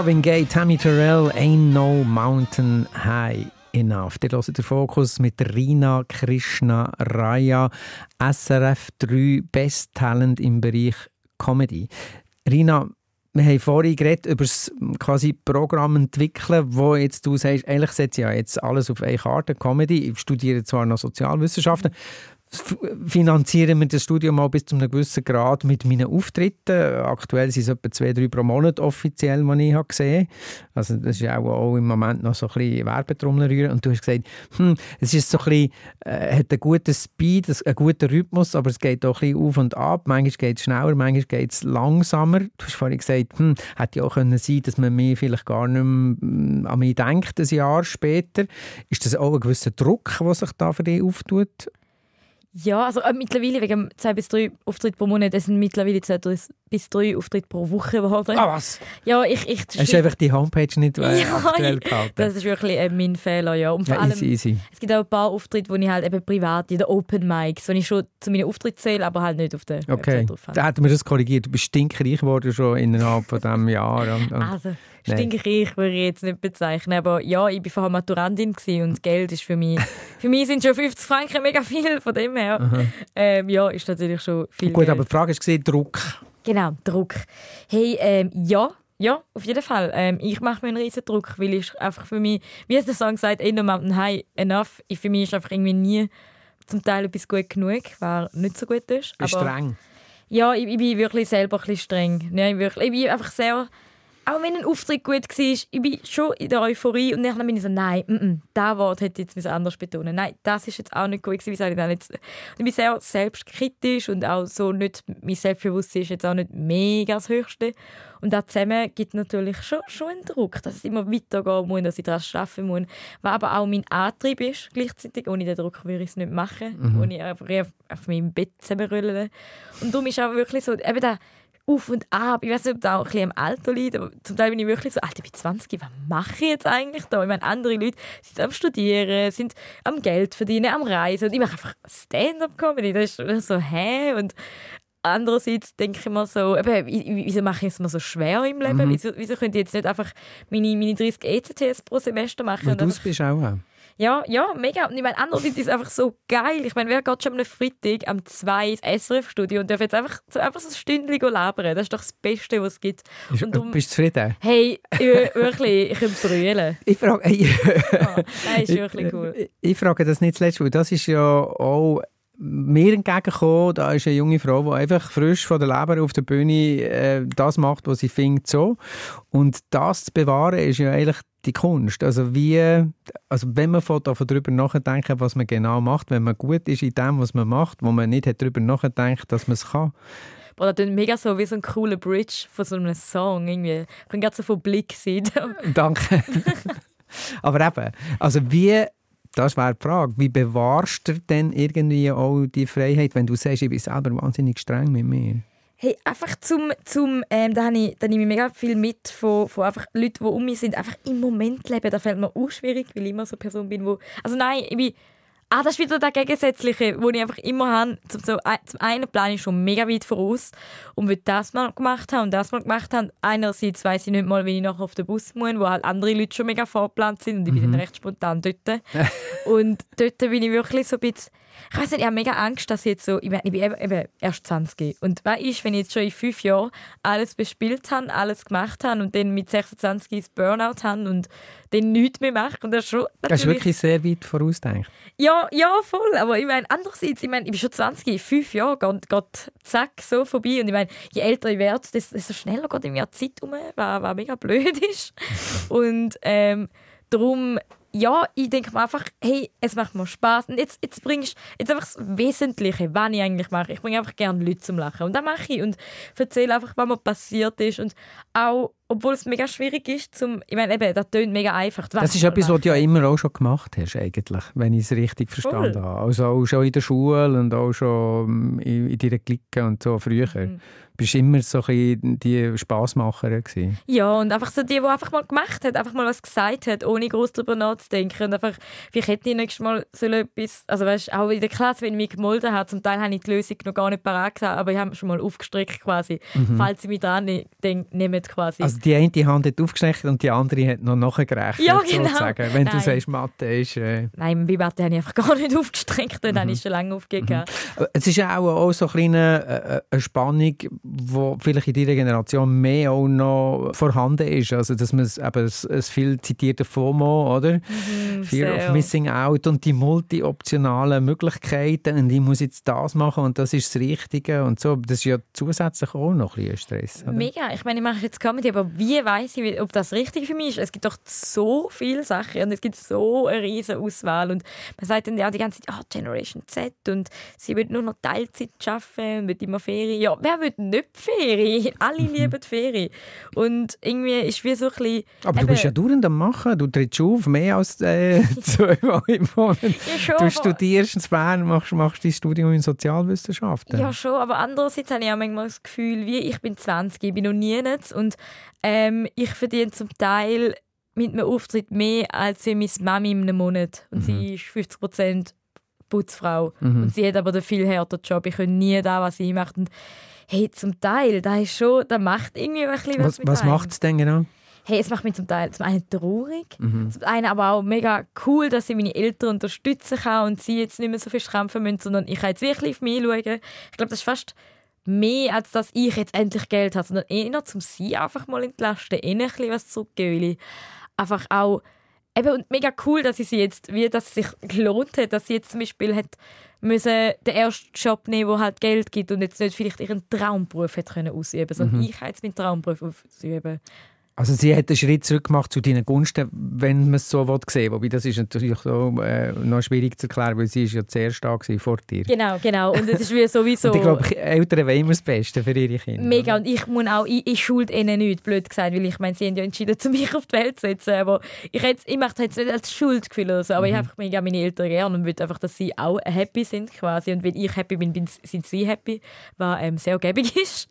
Marvin Gaye, Tammy Terrell, Ain't No Mountain High Enough. Ihr hört den Fokus mit Rina Krishna Raya, SRF 3 Best Talent im Bereich Comedy. Rina, wir haben vorhin geredet über das quasi Programm entwickeln, wo jetzt du sagst, eigentlich setze ich ja jetzt alles auf eine Karte, Comedy. Ich studiere zwar noch Sozialwissenschaften, finanzieren wir das Studium auch bis zu einem gewissen Grad mit meinen Auftritten. Aktuell sind es etwa zwei, drei pro Monat offiziell, die ich habe gesehen Also das ist auch, auch im Moment noch so ein bisschen Werbetrommel rühren. Und du hast gesagt, hm, es ist so ein bisschen, äh, hat einen guten Speed, einen guten Rhythmus, aber es geht auch ein bisschen auf und ab. Manchmal geht es schneller, manchmal geht es langsamer. Du hast vorhin gesagt, hm, hätte ja auch können sein dass man mir vielleicht gar nicht mehr hm, an mich denkt, ein Jahr später. Ist das auch ein gewisser Druck, der sich da für dich auftut? Ja, also äh, mittlerweile wegen zwei bis drei Auftritte pro Monat, es sind mittlerweile zwei bis drei Auftritte pro Woche geworden. Ah, was? Ja, ich, ich Hast du einfach die Homepage nicht äh, Ja, aktuell gehalten? das ist wirklich äh, mein Fehler, ja. Und vor ja, allem, easy, easy. es gibt auch ein paar Auftritte, wo ich halt eben privat in den Open Mics, wo ich schon zu meinen Auftritten zähle, aber halt nicht auf der Okay, Website drauf habe. da hätten wir das korrigiert. Du bist stinkreich geworden schon innerhalb von diesem Jahr. Und, und Also. Stinkreich würde ich jetzt nicht bezeichnen, aber ja, ich war vorher Maturantin gewesen und *laughs* Geld ist für mich, für mich sind schon 50 Franken mega viel, von dem her. Ähm, ja, ist natürlich schon viel Gut, Geld. aber die Frage ist gesehen, Druck. Genau, Druck. Hey, ähm, ja, ja, auf jeden Fall. Ähm, ich mache mir einen riesen Druck, weil ich einfach für mich, wie es der Song sagt, in the mountain high enough, ich, für mich ist einfach irgendwie nie zum Teil etwas gut genug, was nicht so gut ist. Bist Aber- streng. Ja, ich, ich bin wirklich selber ein bisschen streng. Ja, ich, wirklich, ich bin einfach sehr auch wenn ein Auftritt gut war, ich bin schon in der Euphorie und dann bin ich so, nein, mm -mm, das Wort hätte ich jetzt anders betonen Nein, das ist jetzt auch nicht gut gewesen, ich das jetzt... Ich bin sehr selbstkritisch und auch so nicht, mein Selbstbewusstsein ist jetzt auch nicht mega das Höchste. Und das zusammen gibt natürlich schon, schon einen Druck, dass es immer weitergehen muss, dass ich daran arbeiten muss. Was aber auch mein Antrieb ist, gleichzeitig. Ohne den Druck würde ich es nicht machen. Mhm. Ohne einfach auf, auf meinem Bett zusammenrollen. Und darum ist auch wirklich so, eben der auf und ab. Ich weiß nicht, ob das auch ein bisschen am Alter liegt, aber zum Teil bin ich wirklich so, Alter, ich bin 20, was mache ich jetzt eigentlich da? Ich meine, andere Leute sind am Studieren, sind am Geld verdienen, am Reisen und ich mache einfach Stand-up-Comedy. Das ist das ist so, hä? Und andererseits denke ich mir so, eben, wie- wieso mache ich es mir so schwer im Leben? Mhm. Wieso, wieso könnte ich jetzt nicht einfach meine, meine 30 ECTS pro Semester machen? Weil du bist auch. Äh. ja, ja, mega. Und ich meine, andererseits ist es einfach so geil. Ich meine, wer geht schon am Freitag am 2 ins SRF-Studio und darf jetzt einfach so, einfach so ein Stündchen labern? Das ist doch das Beste, was es gibt. Ist- Und darum, Bist du zufrieden? hey, ich, wirklich, ich könnte brüllen. Ich frage, hey, Oh, das ist wirklich cool. Ich, ich frage das nicht zuletzt, weil das ist ja auch mir entgegengekommen. Da ist eine junge Frau, die einfach frisch von der Leber auf der Bühne äh, das macht, was sie findet so. Und das zu bewahren, ist ja eigentlich die Kunst. Also wie, also wenn man darüber nachdenken, was man genau macht, wenn man gut ist in dem, was man macht, wo man nicht darüber nachdenkt, dass man es kann. Das klingt mega so wie so ein cooler Bridge von so einem Song. Irgendwie. Ich bin gerade so von Blick sehen. *laughs* Danke. *laughs* Aber eben, also wie, das wäre die Frage, wie bewahrst du denn irgendwie auch die Freiheit, wenn du sagst, ich bin selber wahnsinnig streng mit mir? Hey, einfach zum, zum ähm, da, ich, da nehme ich mega viel mit von, von einfach Leuten, die um mich sind, einfach im Moment leben. Da fällt mir auch schwierig, weil ich immer so eine Person bin, wo... Also nein, ich bin... Ah, das ist wieder das Gegensätzliche, wo ich einfach immer habe. Zum, ein- zum einen plane ich schon mega weit voraus und will das mal gemacht haben und das mal gemacht haben. Einerseits weiß ich nicht mal, wie ich nachher auf den Bus muss, wo halt andere Leute schon mega vorgeplant sind und ich bin dann recht spontan dort. *laughs* und dort bin ich wirklich so ein bisschen... Ich weiß nicht, ich habe mega Angst, dass ich jetzt so... Ich, meine, ich bin eben, eben erst 20. Und was ist, wenn ich jetzt schon in fünf Jahren alles bespielt habe, alles gemacht habe und dann mit 26 das Burnout habe und dann nichts mehr mache? Und das ist schon... Das ist wirklich sehr weit vorausgedacht. ja, ja, voll. Aber ich meine, andererseits, ich meine, ich bin schon 20, in fünf Jahre geht, geht zack so vorbei. Und ich meine, je älter ich werde, desto, schneller geht mir die Zeit um, was, was mega blöd *laughs* ist. Und ähm, darum, ja, ich denke mir einfach, hey, es macht mir Spaß Und jetzt, jetzt bringst jetzt einfach das Wesentliche, was ich eigentlich mache. Ich bringe einfach gerne Leute zum Lachen. Und das mache ich. Und erzähle einfach, was mir passiert ist. Und auch, obwohl es mega schwierig ist, zum, ich meine, eben, das tönt mega einfach. Das ist etwas, was du ja immer auch schon gemacht hast, eigentlich, wenn ich es richtig verstanden Voll. habe. Also auch schon in der Schule und auch schon in, in deiner Clique und so früher. Mhm. Bist immer so ein die Spassmacherin gewesen. Ja, und einfach so die, die einfach mal gemacht hat, einfach mal was gesagt hat, ohne groß darüber nachzudenken. Und einfach, vielleicht hätte ich nächstes Mal so etwas, also weißt, auch in der Klasse, wenn ich mich gemolden habe, zum Teil habe ich die Lösung noch gar nicht parat gehabt, aber ich habe schon mal aufgestreckt quasi. Falls ich mich dran ne- denk, nehmt quasi. Also die eine Hand hat aufgestreckt und die andere hat noch nachgerechnet, Ja, genau. sozusagen. Wenn du Nein. sagst, Mathe ist... Äh, Nein, bei Mathe habe ich einfach gar nicht *laughs* aufgestreckt, dann Mhm. habe ich schon lange aufgegeben. Es ist ja auch, auch so ein kleine, äh, eine Spannung, die vielleicht in deiner Generation mehr auch noch vorhanden ist. Also, dass man es- eben das, das viel zitierte FOMO, oder? Fear of sehr. Missing Out und die multi-optionalen Möglichkeiten. Und ich muss jetzt das machen und das ist das Richtige und so. Das ist ja zusätzlich auch noch ein bisschen Stress. Oder? Mega. Ich meine, ich mache jetzt Comedy, aber wie weiß ich, ob das richtig für mich ist? Es gibt doch so viele Sachen und es gibt so eine riesige Auswahl. Und man sagt dann ja die ganze Zeit, ah, Generation Z und sie will nur noch Teilzeit arbeiten und will immer Ferien. Ja, wer will nicht Ferien? *laughs* Alle lieben die Ferien. Und irgendwie ist wie so ein bisschen... Aber du eben- bist ja dauernd am Machen. Du trittst auf, mehr als äh, *laughs* zweimal im Monat. Ja, schon, Du studierst in Bern, machst, machst dein Studium in Sozialwissenschaften. Ja, schon, aber andererseits habe ich auch manchmal das Gefühl, wie ich bin 20, ich bin noch nie und ähm, ich verdiene zum Teil mit einem Auftritt mehr als meine Mami in einem Monat. Und sie ist 50 Prozent Putzfrau. Und sie hat aber den viel härteren Job. Ich kann nie da, was sie macht. Und hey, zum Teil, da ist schon, da macht irgendwie ein bisschen was, was was macht es denn genau? Hey, es macht mich zum Teil zum einen traurig, zum einen aber auch mega cool, dass ich meine Eltern unterstützen kann und sie jetzt nicht mehr so viel strampfen müssen, sondern ich kann jetzt wirklich auf mich schauen. Ich glaube, das ist fast mehr, als dass ich jetzt endlich Geld habe, sondern eher zum sie einfach mal entlasten, ihnen ein bisschen was zurückgeben. weil ich Einfach auch eben, und mega cool, dass ich sie jetzt, wie das sich gelohnt hat, dass sie jetzt zum Beispiel hat müssen den ersten Job nehmen, der halt Geld gibt und jetzt nicht vielleicht ihren Traumberuf hat können ausüben, sondern ich kann jetzt meinen Traumberuf ausüben. Also sie hat einen Schritt zurück gemacht zu deinen Gunsten, wenn man es so will, sehen Wobei das ist natürlich so, äh, noch schwierig zu erklären, weil sie ist ja zuerst da gewesen, vor dir. Genau, genau. Und es ist wie sowieso... Und ich glaube, Eltern wollen immer das Beste für ihre Kinder. Mega, und ich muss auch, ich, ich schuld ihnen nicht, blöd gesagt, weil ich meine, sie haben ja entschieden, *laughs* zu mich auf die Welt zu setzen, aber ich, hätte- ich möchte es jetzt nicht als Schuldgefühl oder so, aber ich habe einfach mega meine Eltern gerne und will einfach, dass sie auch happy sind quasi und wenn ich happy bin, bin sind sie happy, was ähm, sehr gäbig *laughs* ist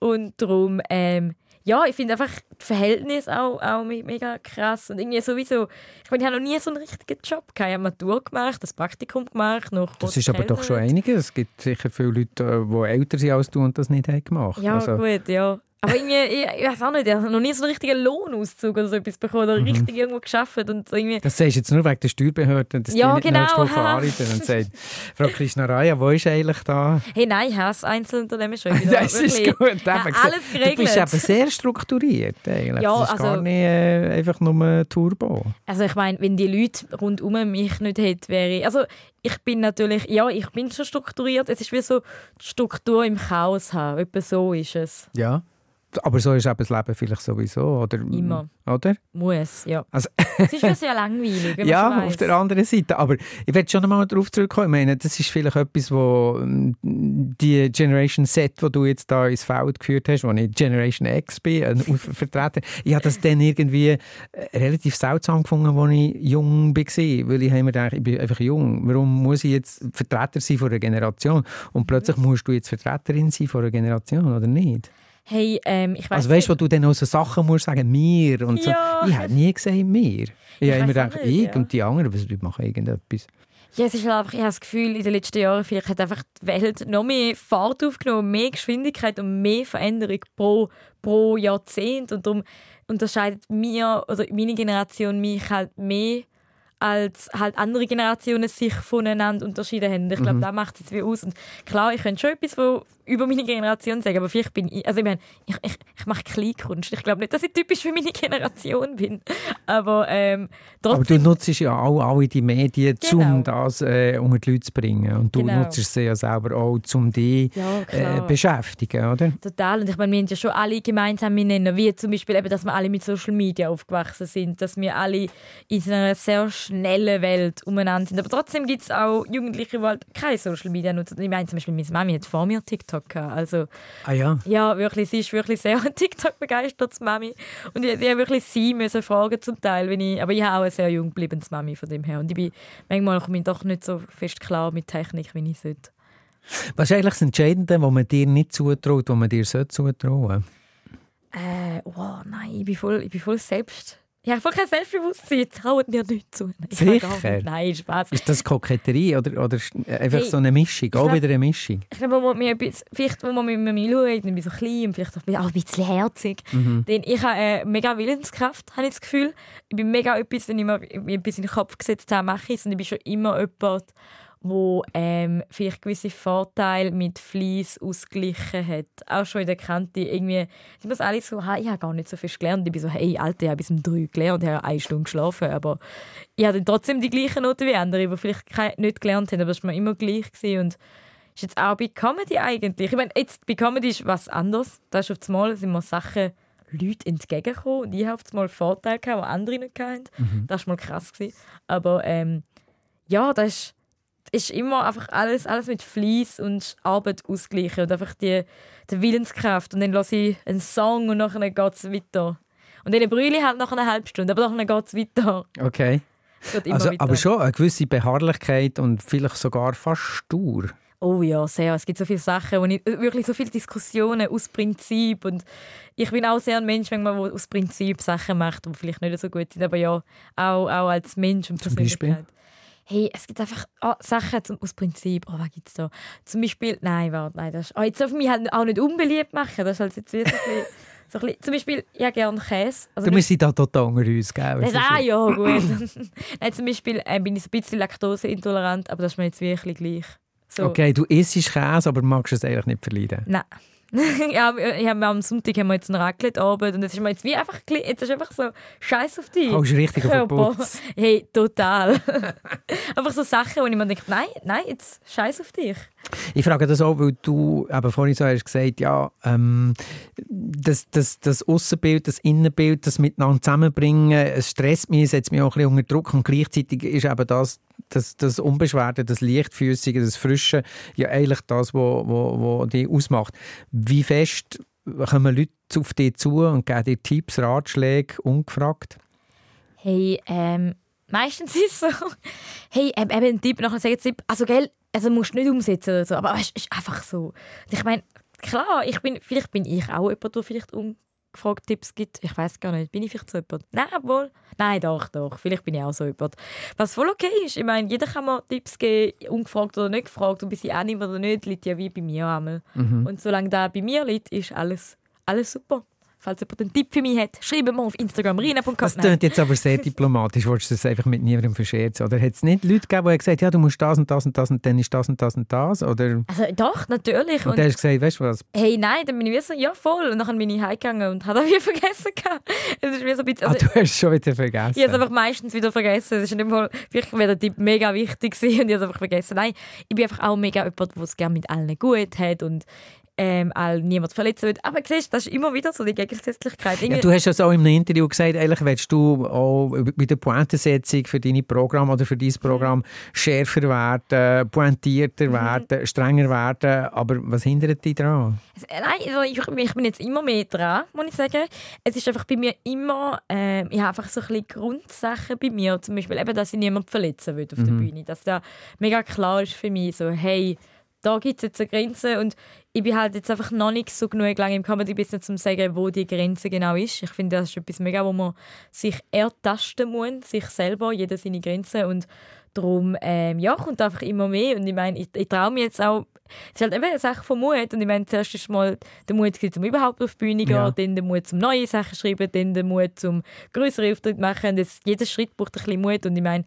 und darum, ähm, ja, ich finde einfach das Verhältnis auch, auch me- mega krass und irgendwie sowieso, ich meine, ich habe noch nie so einen richtigen Job gehabt, ich habe Matur gemacht, das Praktikum gemacht, noch Das ist aber doch schon einiges. Es gibt sicher viele Leute, äh, die älter sind als du und das nicht haben gemacht Ja, also, gut, ja. Aber irgendwie, ich, ich weiß auch nicht, ich habe noch nie so einen richtigen Lohnauszug oder so etwas bekommen Mhm. oder richtig irgendwo geschafft und irgendwie. Das sagst du jetzt nur wegen der Steuerbehörde, dass Ja, die nicht genau, nächste Woche anrufen und sagen, *laughs* Frau Krishnaraya, wo ist eigentlich da? Hey, nein, ich hasse Einzelunternehmen schon wieder. *laughs* Das ist wirklich. gut. Ja, alles Du geregelt. bist eben sehr strukturiert eigentlich. Ja, das ist also- gar nicht äh, einfach nur Turbo. Also ich meine, wenn die Leute rundum mich nicht hätten, wäre ich... Also ich bin natürlich... Ja, ich bin schon strukturiert. Es ist wie so die Struktur im Chaos haben. Etwa so ist es. Ja. Aber so ist eben das Leben vielleicht sowieso, oder? Immer. Oder? Muss, ja. Also, *laughs* Es ist ja sehr langweilig, wenn *laughs* ja, auf der anderen Seite. Aber ich werde schon einmal darauf zurückkommen. Ich meine, das ist vielleicht etwas, wo ähm, die Generation Z, wo du jetzt da ins Feld geführt hast, wo ich Generation X bin, ein *laughs* Vertreter, ich habe das dann irgendwie äh, relativ seltsam gefunden, als ich jung war. Weil ich habe mir gedacht, ich bin einfach jung. Warum muss ich jetzt Vertreter sein von einer Generation? Und plötzlich Mhm. musst du jetzt Vertreterin sein von einer Generation, oder nicht? Hey, ähm, ich weiß Also weißt du, wo du dann auch so Sachen musst sagen, mir und so. Ja. Ich habe nie gesagt, mir. Ich, habe immer gedacht, nicht, ich ja. und die anderen, was wir machen irgendetwas. Ja, es ist halt einfach, ich habe das Gefühl, in den letzten Jahren vielleicht hat einfach die Welt noch mehr Fahrt aufgenommen, mehr Geschwindigkeit und mehr Veränderung pro, pro Jahrzehnt. Und darum unterscheidet mir oder meine Generation mich halt mehr als halt andere Generationen sich voneinander unterschieden haben. Ich glaube, Mhm. das macht es wie aus. Und klar, ich könnte schon etwas von, über meine Generation sagen, aber vielleicht bin ich, also ich meine, ich, ich, ich mache Kleinkunst. Ich glaube nicht, dass ich typisch für meine Generation bin. Aber ähm, Aber du nutzt ja auch alle die Medien, Genau. um das äh, unter die Leute zu bringen. Und du Genau. nutzt sie ja selber auch, um dich ja, äh, beschäftigen, oder? Total. Und ich meine, wir haben ja schon alle gemeinsame Nenner, wie zum Beispiel eben, dass wir alle mit Social Media aufgewachsen sind, dass wir alle in einer sehr schnellen Welt umeinander sind. Aber trotzdem gibt es auch Jugendliche, die halt keine Social Media nutzen. Ich meine zum Beispiel, meine Mami hat vor mir TikTok gehabt. Also Ah ja. ja, wirklich, sie ist wirklich sehr *laughs* TikTok begeistert, die Mami. Und ich, ich habe wirklich sie müssen fragen zum Teil, wenn ich, aber ich habe auch eine sehr jung gebliebene Mami von dem her. Und ich bin manchmal komme ich doch nicht so fest klar mit Technik, wie ich sollte. Was ist eigentlich das Entscheidende, was man dir nicht zutraut, was man dir sollte zutrauen Äh, wow, nein, ich bin voll, ich bin voll selbst. Ich habe voll kein Selbstbewusstsein, traut mir nicht zu. Ich Sicher? nicht- Nein, Spaß. Ist das Koketterie oder, oder einfach Hey, so eine Mischung? Auch glaub- wieder eine Mischung? Ich glaube, man mir etwas, vielleicht, wo man mit mir schaut, dann bin ich so klein und vielleicht auch ein bisschen herzig. Mhm. Denn ich habe äh, mega Willenskraft, habe ich das Gefühl. Ich bin mega etwas, wenn ich mir etwas in den Kopf gesetzt habe, mache ich es. Und ich bin schon immer jemand, wo ähm, vielleicht gewisse Vorteile mit Fleiss ausgeglichen hat. Auch schon in der Kante. Irgendwie, ich muss alles so, ha, ich habe gar nicht so viel gelernt. Ich bin so, hey, Alter, ich habe bis um drei gelernt, ich habe eine Stunde geschlafen. Aber ich hatte trotzdem die gleichen Noten wie andere, die vielleicht nicht gelernt haben. Aber es war mir immer gleich. Gewesen. Und ist jetzt auch bei Comedy eigentlich. Ich meine, jetzt bei Comedy ist was anderes. Da ist auf einmal sind mir Sachen Leute entgegengekommen und ich habe auf einmal Vorteile gehabt, die andere nicht hatten. Das war mal krass. Gewesen. Aber ähm, ja, das ist, ist immer einfach alles, alles mit Fleiss und Arbeit ausgleichen und einfach die, die Willenskraft. Und dann lasse ich einen Song und nachher geht es weiter. Und dann brülle ich halt nach einer halben Stunde, aber nachher geht es weiter. Okay. Also, weiter. aber schon eine gewisse Beharrlichkeit und vielleicht sogar fast stur. Oh ja, sehr. Es gibt so viele Sachen, wo ich, wirklich so viele Diskussionen aus Prinzip und ich bin auch sehr ein Mensch, wenn man aus Prinzip Sachen macht, die vielleicht nicht so gut sind, aber ja, auch, auch als Mensch und Zum Beispiel? Hey, es gibt einfach ah, Sachen zum, aus Prinzip. Oh, was gibt's da? Zum Beispiel, nein, warte, nein, das ist, oh, jetzt darf ich mich halt auch nicht unbeliebt machen. Das ist halt jetzt wie so ein bisschen, so ein bisschen, zum Beispiel, ich habe gerne Käse. Also Du, sind da total unter uns, gell? das, ah ja, gut. *laughs* Nein, zum Beispiel äh, bin ich so ein bisschen laktoseintolerant, aber das ist mir jetzt wirklich gleich. So. Okay, du isst Käse, aber magst es eigentlich nicht verleiden. Nein. *laughs* ja, ich hab, am Sonntag haben wir jetzt einen Raclette-Abend und jetzt ist mir jetzt wie einfach, jetzt ist einfach so Scheiß auf dich. Haust richtig auf den. Putz. Hey, total. *laughs* einfach so Sachen, wo ich mir denke, nein, nein, jetzt Scheiß auf dich. Ich frage das auch, weil du eben vorhin so hast gesagt, ja, ähm, das, das, das Aussenbild, das Innenbild, das miteinander zusammenbringen, es stresst mich, setzt mich auch ein bisschen unter Druck und gleichzeitig ist eben das, das, das Unbeschwerte, das Leichtfüßige, das Frische ja eigentlich das, was wo, wo, wo dich ausmacht. Wie fest kommen Leute auf dich zu und geben dir Tipps, Ratschläge, ungefragt? Hey, ähm, meistens *laughs* ist es so. Hey, ähm, eben ein Tipp, nachher sagen sie, also gell, also musst du nicht umsetzen oder so, aber es ist einfach so. Und ich meine, klar, ich bin, vielleicht bin ich auch jemand, der vielleicht ungefragt Tipps gibt. Ich weiß gar nicht, bin ich vielleicht so jemand? Nein, wohl. Nein, doch, doch. Vielleicht bin ich auch so jemand. Was voll okay ist. Ich meine, jeder kann mir Tipps geben, ungefragt oder nicht gefragt. Und bis ich annehme oder nicht, liegt ja wie bei mir einmal. Und solange da bei mir liegt, ist alles, alles super. Falls jemand einen Tipp für mich hat, schreiben wir auf Instagram rina.com. Das klingt jetzt aber sehr diplomatisch. Wolltest du das einfach mit niemandem verscherzen? Oder hat es nicht Leute gegeben, die gesagt haben, ja, du musst das und das und das und dann ist das und das und das? Oder Also doch, natürlich. und Und dann hast du gesagt, weißt du was? hey, nein, dann bin ich so, ja voll. Und dann bin ich heimgegangen und habe *laughs* das wie vergessen. Es ist wie so ein bisschen, Ah, also, du hast es schon wieder vergessen. ich habe es einfach meistens wieder vergessen. Es ist nicht mal, vielleicht wäre der Tipp mega wichtig gewesen *laughs* und ich habe es einfach vergessen. Nein, ich bin einfach auch mega jemand, der es gerne mit allen gut hat und ähm, all niemand verletzen will. Aber siehst das ist immer wieder so die Gegensätzlichkeit. Ja, du hast es auch in einem Interview gesagt, eigentlich willst du auch bei der Pointensetzung für deine Programme oder für dein Programm schärfer werden, pointierter werden, strenger werden. Aber was hindert dich daran? Äh, Nein, also ich, ich bin jetzt immer mehr dran, muss ich sagen. Es ist einfach bei mir immer, ähm, ich habe einfach so ein bisschen Grundsachen bei mir, zum Beispiel eben, dass ich niemanden verletzen will auf der Bühne. Dass da mega klar ist für mich, so hey, da gibt es jetzt eine Grenze und ich bin halt jetzt einfach noch nicht so genug lange im Comedy-Business, um zu sagen, wo die Grenze genau ist. Ich finde, das ist etwas mega, wo man sich ertasten muss, sich selber, jeder seine Grenzen und darum, ähm, ja, kommt einfach immer mehr und ich meine, ich, ich traue mir jetzt auch es ist halt eben eine Sache von Mut. Und ich meine, zuerst ist mal der Mut, um überhaupt auf die Bühne gehen, Ja. dann der Mut, um neue Sachen zu schreiben, dann der Mut, um größere Auftritte zu machen. Und das, jeder Schritt braucht ein bisschen Mut. Und ich meine,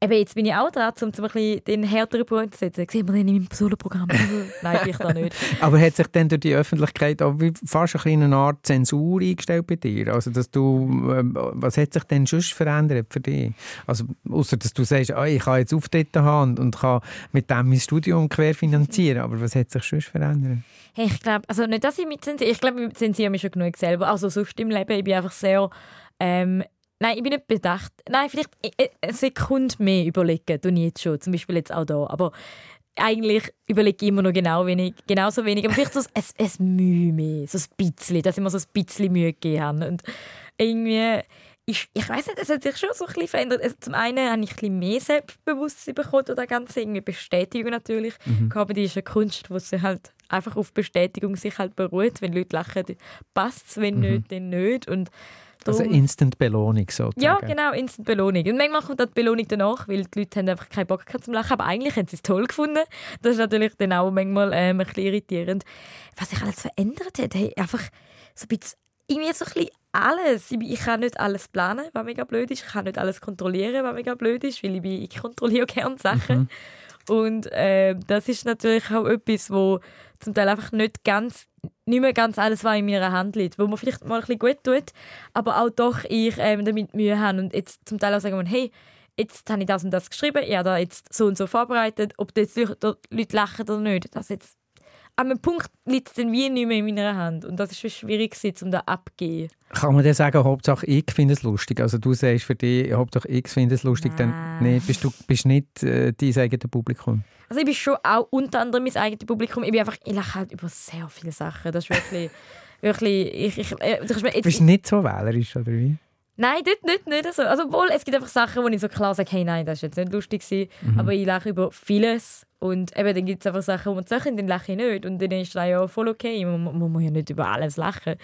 eben jetzt bin ich auch dran, um so ein bisschen den härteren Punkt zu setzen. Sehen wir den in meinem Soloprogramm? *laughs* Nein, vielleicht auch nicht. Aber hat sich dann durch die Öffentlichkeit auch fast ein bisschen eine Art Zensur eingestellt bei dir? Also, dass du, ähm, was hat sich denn sonst verändert für dich? Also, außer dass du sagst, ah, ich kann jetzt Auftritte haben und, und kann mit dem mein Studium querfinanzieren. Aber was hat sich sonst verändert? Hey, ich glaube, also nicht, dass ich mich zensiere. Ich glaube, ich zensiere mich schon genug selber. Also sonst im Leben, ich bin einfach sehr... Ähm, nein, ich bin nicht bedacht. Nein, vielleicht äh, eine Sekunde mehr überlegen, tue ich jetzt schon. Zum Beispiel jetzt auch da. Aber eigentlich überlege ich immer noch genau wenig, genauso wenig. Aber vielleicht so ein, ein Mühe mehr, so ein bisschen, dass ich mir so ein bisschen Mühe gegeben habe. Und irgendwie... Ich, ich weiß nicht, es hat sich schon so ein bisschen verändert. Also zum einen habe ich ein bisschen mehr Selbstbewusstsein bekommen durch das Ganze, irgendwie Bestätigung natürlich. Comedy ist eine Kunst, wo sie halt einfach auf Bestätigung sich halt beruht. Wenn Leute lachen, passt es, wenn nicht, dann nicht. Und darum- Instant Belohnung sozusagen. ja, genau, Instant Belohnung. Und manchmal kommt auch die Belohnung danach, weil die Leute haben einfach keinen Bock zum Lachen, aber eigentlich haben sie es toll gefunden. Das ist natürlich dann auch manchmal ähm, ein bisschen irritierend. Was sich alles verändert hat, hey, einfach so ein bisschen, irgendwie so ein bisschen alles. Ich, ich kann nicht alles planen, was mega blöd ist. Ich kann nicht alles kontrollieren, was mega blöd ist, weil ich, bin, ich kontrolliere *laughs* gerne Sachen. Und äh, das ist natürlich auch etwas, wo zum Teil einfach nicht ganz, nicht mehr ganz alles, was in meiner Hand liegt, wo man vielleicht mal ein bisschen gut tut, aber auch doch ich ähm, damit Mühe habe und jetzt zum Teil auch sagen, hey, jetzt habe ich das und das geschrieben, ich habe da jetzt so und so vorbereitet, ob jetzt Leute lachen oder nicht, das jetzt an einem Punkt liegt es dann wie nicht mehr in meiner Hand und das ist schon schwierig um da abzugehen. Kann man dann sagen, Hauptsache ich finde es lustig? Also du sagst für dich, Hauptsache ich finde es lustig, dann Nein. nee, bist du bist nicht äh, dein eigenes Publikum. Also ich bin schon auch unter anderem mein eigenes Publikum. Ich bin einfach, ich lache halt über sehr viele Sachen. Das ist wirklich, *laughs* wirklich, ich, ich, äh, du kannst mir Du bist nicht so wählerisch, oder wie? Nein, dort nicht, nicht so. Also obwohl, es gibt einfach Sachen, wo ich so klar sage, hey, nein, das ist jetzt nicht lustig gewesen. Aber ich lache über vieles. Und eben, dann gibt es einfach Sachen, wo man sagt, dann lache ich nicht. Und dann ist das ja voll okay. Man, man muss ja nicht über alles lachen.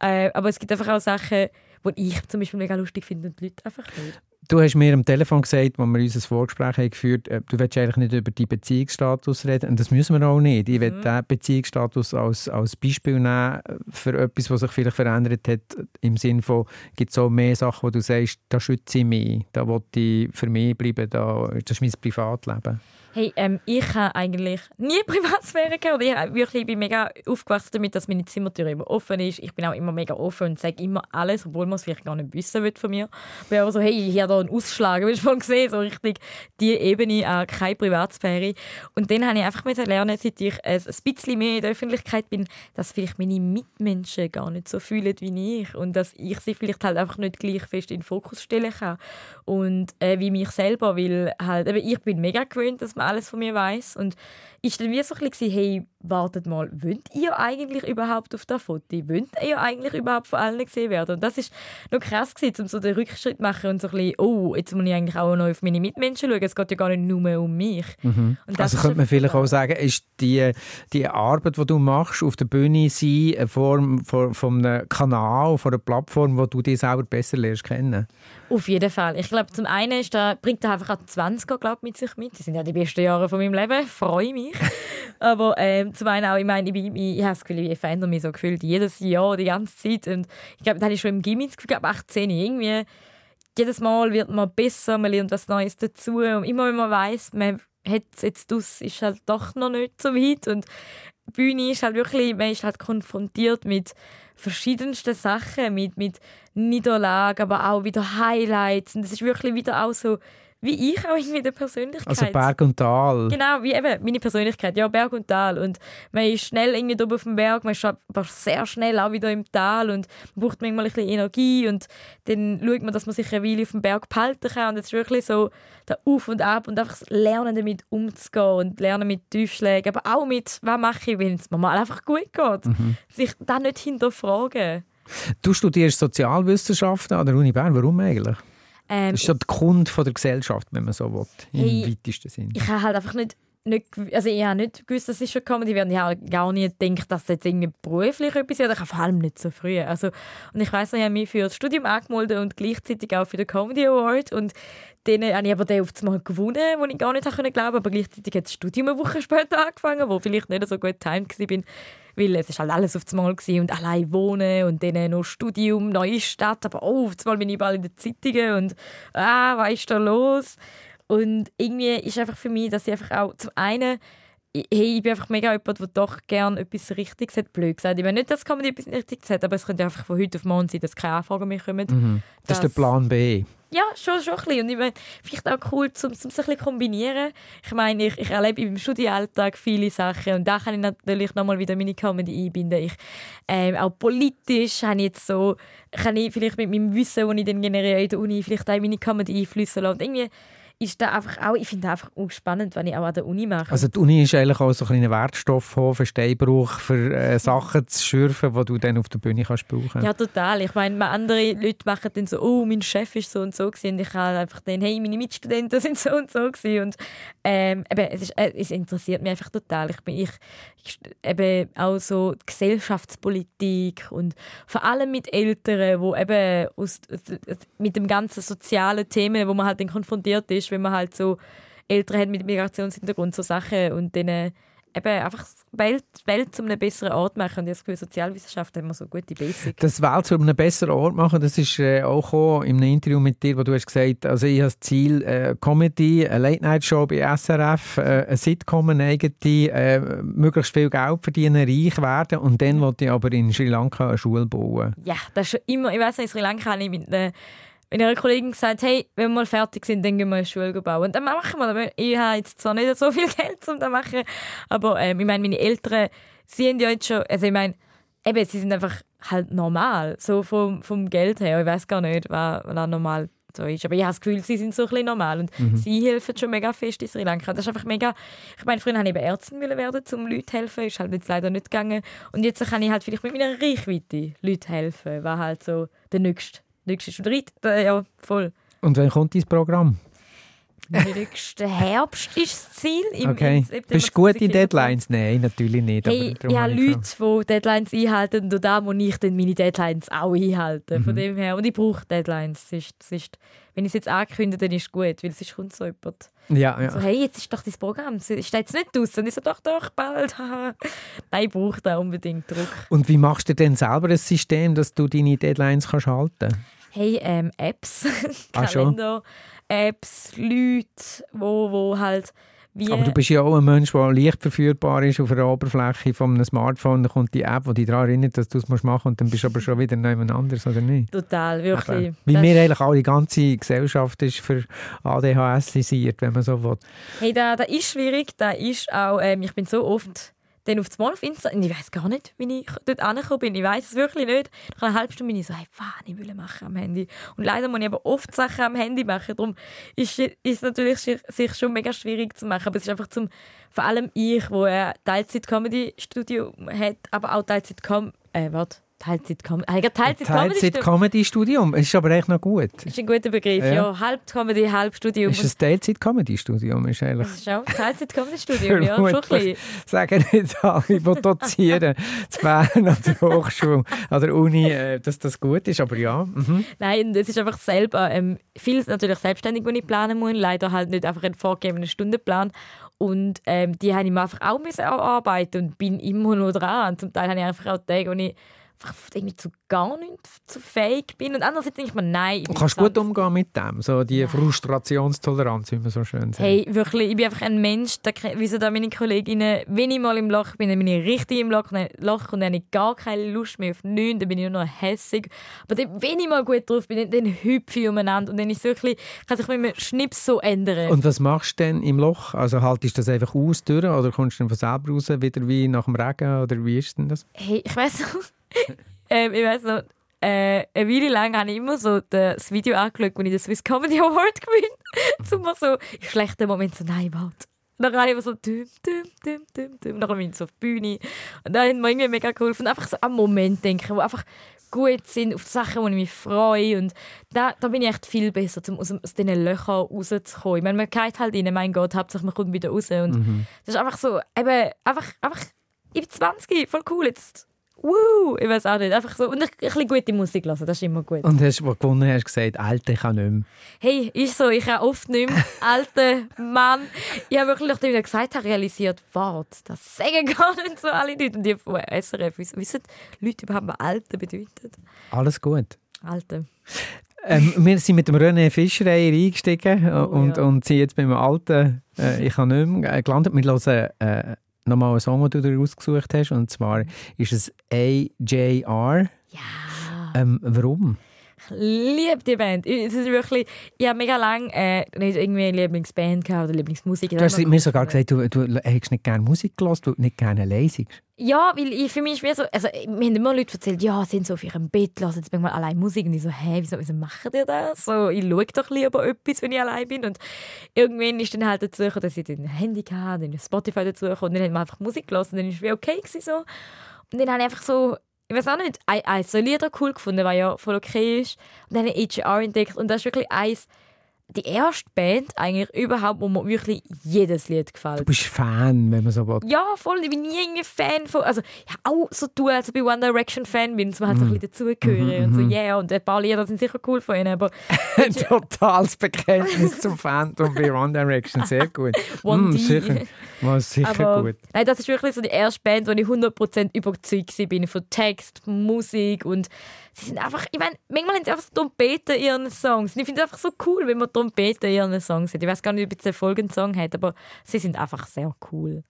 Äh, aber es gibt einfach auch Sachen, die ich zum Beispiel mega lustig finde und die Leute einfach nicht. Du hast mir am Telefon gesagt, als wir unser Vorgespräch haben geführt haben, du willst eigentlich nicht über deinen Beziehungsstatus reden. Und das müssen wir auch nicht. Ich will diesen Beziehungsstatus als, als Beispiel nehmen für etwas, was sich vielleicht verändert hat. Im Sinne von, gibt es auch mehr Sachen, wo du sagst, da schütze ich mich, da will ich für mich bleiben, da, das ist mein Privatleben. Hey, ähm, ich habe eigentlich nie *laughs* Privatsphäre gehabt. Ich wirklich bin mega aufgewachsen damit, dass meine Zimmertür immer offen ist. Ich bin auch immer mega offen und sage immer alles, obwohl man es vielleicht gar nicht wissen will von mir. Ich bin aber so, hey, ich habe da einen Ausschlag, du mal gesehen, so richtig die Ebene, äh, keine Privatsphäre. Und dann habe ich einfach müssen lernen, seit ich ein bisschen mehr in der Öffentlichkeit bin, dass vielleicht meine Mitmenschen gar nicht so fühlen wie ich und dass ich sie vielleicht halt einfach nicht gleich fest in den Fokus stellen kann. Und äh, wie mich selber, weil halt, ich bin mega gewöhnt, dass man alles von mir weiß und ist dann wie so ein bisschen, hey, wartet mal, wollt ihr eigentlich überhaupt auf das Foto? Wollt ihr eigentlich überhaupt von allen gesehen werden? Und das ist noch krass gewesen, um so den Rückschritt zu machen und so ein bisschen, oh, jetzt muss ich eigentlich auch noch auf meine Mitmenschen schauen. Es geht ja gar nicht nur um mich. Und das Also könnte man vielleicht auch sagen, ist die, die Arbeit, die du machst, auf der Bühne sein, eine Form von, von einem Kanal, von einer Plattform, wo du dich selber besser lernst kennen? Auf jeden Fall. Ich glaube, zum einen ist da, bringt er einfach auch die 20er glaub, mit sich mit. Das sind ja die besten Jahre von meinem Leben. Freue mich. *laughs* Aber ähm, zum einen auch, ich meine, ich, bin- ich, ich habe das Gefühl, ich verändere mich so gefühlt jedes Jahr, die ganze Zeit. Und ich glaube, da hatte ich schon im Gimmick das Gefühl, ab 18 irgendwie. Jedes Mal wird man besser, man lernt was Neues dazu. Und immer wenn man weiß, man hat es jetzt aus, ist halt doch noch nicht so weit. Und die Bühne ist halt wirklich, man ist halt konfrontiert mit verschiedensten Sachen, mit, mit Niederlagen, aber auch wieder Highlights. Und es ist wirklich wieder auch so, wie ich auch irgendwie der Persönlichkeit. Also Berg und Tal. Genau, wie eben meine Persönlichkeit. Ja, Berg und Tal. Und man ist schnell irgendwie oben auf dem Berg, man ist aber sehr schnell auch wieder im Tal und man braucht manchmal ein bisschen Energie und dann schaut man, dass man sich eine Weile auf dem Berg behalten kann. Und ist wirklich so der Auf und Ab und einfach das lernen, damit umzugehen und lernen mit Tiefschlägen, aber auch mit, was mache ich, wenn es mir mal einfach gut geht. Mhm. Sich dann nicht hinterfragen. Du studierst Sozialwissenschaften an der Uni Bern. Warum eigentlich? Ähm, Das ist so die Kunde von der Gesellschaft, wenn man so will, im Hey, weitesten Sinn. ich habe halt einfach nicht, nicht also ich habe nicht gewusst, dass es schon Comedy wird. Ich habe gar nicht gedacht, dass es jetzt irgendwie beruflich etwas wird. Ich habe vor allem nicht so früh. Also, und ich weiss noch, ich habe mich für das Studium angemeldet und gleichzeitig auch für den Comedy Award. Und dann habe ich aber den auf einmal gewonnen, wo ich gar nicht glauben konnte. Aber gleichzeitig hat das Studium eine Woche später angefangen, wo vielleicht nicht so gut timed war. Weil es ist halt alles auf einmal gewesen und allein wohnen und dann noch Studium, neue Stadt. Aber oh, auf einmal bin ich überall in den Zeitungen und ah, was ist da los? Und irgendwie ist einfach für mich, dass ich einfach auch zum einen, hey, ich bin einfach mega jemand, der doch gerne etwas Richtiges hat, blöd gesagt. Ich meine nicht, dass Comedy etwas Richtiges hat, aber es könnte einfach von heute auf morgen sein, dass keine Anfragen mehr kommen. Mhm. Das, ist der Plan B. Ja, schon, schon ein bisschen. Und ich meine, vielleicht auch cool, um es ein bisschen kombinieren. Ich meine, ich, ich erlebe im Studienalltag viele Sachen und da kann ich natürlich nochmal wieder meine Comedy einbinden. Ich, ähm, auch politisch habe ich jetzt so, kann ich vielleicht mit meinem Wissen, das ich dann generiere in der Uni, vielleicht auch meine Comedy einflüssen lassen. Und irgendwie ist da einfach auch, ich finde einfach auch spannend, was ich auch an der Uni mache. Also die Uni ist eigentlich auch so ein kleiner Wertstoffhof, ein Steinbruch für äh, Sachen zu schürfen, die du dann auf der Bühne kannst brauchen. Ja, total. Ich meine, andere Leute machen dann so, oh, mein Chef ist so und so gewesen. und ich habe einfach dann, hey, meine Mitstudenten sind so und so gewesen. und ähm, eben, es, ist, äh, es interessiert mich einfach total. Ich bin ich, ich eben auch so Gesellschaftspolitik und vor allem mit Älteren, wo eben aus, aus- mit dem ganzen sozialen Themen, wo man halt dann konfrontiert ist, wenn man halt so Eltern hat mit Migrationshintergrund so Sachen und dann äh, eben einfach die Welt, die Welt zu einem besseren Ort machen. Und ich habe das Gefühl, Sozialwissenschaften haben wir so gute Basics. Das Welt zu einem besseren Ort machen, das ist äh, auch gekommen in einem Interview mit dir, wo du hast gesagt, also ich habe das Ziel äh, Comedy, eine Late-Night-Show bei SRF, äh, eine Sitcom, eine eigene, äh, möglichst viel Geld verdienen, reich werden und dann wollte ich aber in Sri Lanka eine Schule bauen. Ja, das ist schon immer, ich weiß nicht, in Sri Lanka habe ich mit einer, mit einer Kollegin gesagt, hey, wenn wir mal fertig sind, dann gehen wir eine Schule bauen. Und dann machen wir das. Ich habe jetzt zwar nicht so viel *laughs* Geld, um das zu machen, aber ähm, ich meine, meine Eltern, sie haben ja jetzt schon, also ich meine, eben, sie sind einfach halt normal, so vom, vom Geld her. Ich weiß gar nicht, was, was normal so ist. Aber ich habe das Gefühl, sie sind so ein bisschen normal und sie helfen schon mega fest in Sri Lanka. Das ist einfach mega, ich meine, früher wollte ich eben Ärztin werden, um Leuten zu helfen, ist halt jetzt leider nicht gegangen. Und jetzt kann ich halt vielleicht mit meiner Reichweite Leuten helfen, was halt so der nächste, nächste Schritt, äh, ja, voll. Und wann kommt dein Programm? Nächsten Herbst ist das Ziel. Im, Okay. im September Bist du gut in 2024. Deadlines? Nein, natürlich nicht. Hey, ja, habe ich Leute, die Deadlines einhalten und da muss ich dann meine Deadlines auch einhalten. Mhm. Von dem her. Und ich brauche Deadlines. Das ist, das ist, wenn ich es jetzt ankündige, dann ist es gut, weil sonst kommt so jemand. Ja, ja. So, hey, jetzt ist doch dein Programm, es steht jetzt nicht draußen. Und ich so, doch, doch, bald. Nein, ich brauche da unbedingt Druck. Und wie machst du denn selber ein System, dass du deine Deadlines kannst halten Hey, ähm, Apps, *laughs* Ah, schon? Kalender, Apps, Leute, wo, wo halt wie... Aber du bist ja auch ein Mensch, der leicht verführbar ist auf der Oberfläche von einem Smartphone. Da kommt die App, die dich daran erinnert, dass du es machen musst und dann bist du aber schon wieder jemand anderes, oder nicht? Total, wirklich. Wie Das- mir eigentlich alle, die ganze Gesellschaft ist für ADHS-isiert, wenn man so will. Hey, da, da ist schwierig. Da ist auch, ähm, ich bin so oft dann auf das Mal auf Insta ich weiß gar nicht, wie ich dort angekommen bin. Ich weiß es wirklich nicht. Nach einer halben Stunde bin ich so, hey, was ich will machen am Handy. Und leider muss ich aber oft Sachen am Handy machen. Darum ist es natürlich sich schon mega schwierig zu machen. Aber es ist einfach zum, vor allem ich, wo ein Teilzeit-Comedy-Studio hat, aber auch Teilzeit-Com... Äh, warte. Teilzeit-Com... Teilzeit-Comedy... Teilzeit-Comedy-Studium. Es ist aber echt noch gut. ist ein guter Begriff, Ja. ja. Halb Comedy, halb Studium. Ist es Teilzeit-Comedy-Studium? Ist eigentlich das ist auch Teilzeit-Comedy-Studium, ja. Schon ein bisschen. Sagen nicht alle, die dozieren, *laughs* zu Bern an der Hochschule, an der Uni, äh, dass das gut ist, aber ja. Mhm. Nein, es ist einfach selber ähm, vieles natürlich selbstständig, was ich planen muss. Leider halt nicht einfach einen vorgegebenen Stundenplan. Und ähm, die habe ich mir einfach auch müssen arbeiten und bin immer noch dran. Und zum Teil habe ich einfach auch Tage, wo ich irgendwie zu gar nicht zu fähig bin. Und andererseits denke ich mir, nein. ich kannst so- gut umgehen mit dem, so die Frustrationstoleranz, wie man so schön sagt. Hey, wirklich, ich bin einfach ein Mensch, da ke- wissen da meine Kolleginnen, wenn ich mal im Loch bin, dann bin ich richtig im Loch, dann- Loch und dann habe ich gar keine Lust mehr auf nichts, dann bin ich nur noch hässig. Aber dann, wenn ich mal gut drauf bin, dann, dann hüpfe ich umeinander und dann ist wirklich, kann sich mit einem Schnips so ändern. Und was machst du denn im Loch? Also haltest du das einfach aus durch oder kommst du dann von selber raus, wieder wie nach dem Regen oder wie ist denn das? Hey, ich weiß noch, ähm, ich weiß noch, äh, eine Weile lang habe ich immer so das Video angeschaut, wo ich den Swiss Comedy Award *laughs* gewinne. Zum mal so in schlechten Moment so, nein, warte. Dann habe ich immer so düm, düm, düm, düm, düm. Und dann bin ich so auf die Bühne. Und dann hat mir irgendwie mega geholfen. Einfach so an Moment denken, wo einfach gut sind, auf die Sachen, wo ich mich freue. Und da, da bin ich echt viel besser, um aus, aus diesen Löchern rauszukommen. Ich meine, man geht halt rein, mein Gott, Hauptsache man kommt wieder raus. Und das ist einfach so, eben, einfach, einfach, ich bin 20, voll cool jetzt. Woo! Ich weiß auch nicht. Einfach so. Und ein bisschen gute Musik hören, das ist immer gut. Und hast, du gewonnen hast, gesagt, Alter, ich kann nicht mehr. Hey, ist so, ich habe oft nicht mehr. *laughs* Alter Mann. Ich habe wirklich, nachdem ich das gesagt habe, realisiert, warte, das sagen gar nicht so alle Leute. Und die von SRF wissen, Leute überhaupt, was Alter bedeutet? Alles gut. Alter. Ähm, wir sind mit dem René Fischer eingestiegen äh, und, Oh ja. und sind jetzt beim alten äh, «Ich kann nicht mehr» äh, gelandet. Wir hören äh, nochmal einen Song, den du dir ausgesucht hast. Und zwar ist es AJR. Ja. Ähm, warum? Ich liebe die Band. Es ist wirklich, ich habe mega lange äh, nicht irgendwie eine Lieblingsband gehabt oder Lieblingsmusik. Du hast mir sogar gesagt, du, du hättest nicht gerne Musik gehört, weil du nicht gerne bist. Ja, weil ich, für mich ist wie so, also mir haben immer Leute erzählt, ja, sind so auf ihrem Bett, hören jetzt manchmal allein Musik und ich so, hä, wieso, wieso machen die das? So, ich schaue doch lieber etwas, wenn ich allein bin und irgendwann ist dann halt dazu gekommen, dass ich dann Handy hatte, dann Spotify dazu und dann haben wir einfach Musik gelassen und dann war es wie okay gewesen, so. Und dann habe ich einfach so, ich weiß auch nicht, ein, ein so Lieder cool gefunden, was ja voll okay ist und dann habe ich AGR entdeckt und das ist wirklich eins, die erste Band eigentlich überhaupt, wo mir wirklich jedes Lied gefällt. Du bist Fan, wenn man so will. Ja, voll. Ich bin nie irgendwie Fan von. Also, ja, auch so tun, als ob ich One Direction Fan bin, dass man halt so ein bisschen dazugehöre und so, yeah, und ein paar Lieder sind sicher cool von ihnen, aber *laughs* Ein totales Bekenntnis zum Phantom bei One Direction. Sehr gut. *laughs* One Mm, sicher war sicher aber gut. nein, das ist wirklich so die erste Band, wo ich 100% überzeugt war bin von Text, Musik und sie sind einfach, ich meine, manchmal haben sie einfach so Trompeten in ihren Songs. Und ich finde es einfach so cool, wenn man Trompeten in ihren Songs hat. Ich weiß gar nicht, ob der folgende Song hat, aber sie sind einfach sehr cool.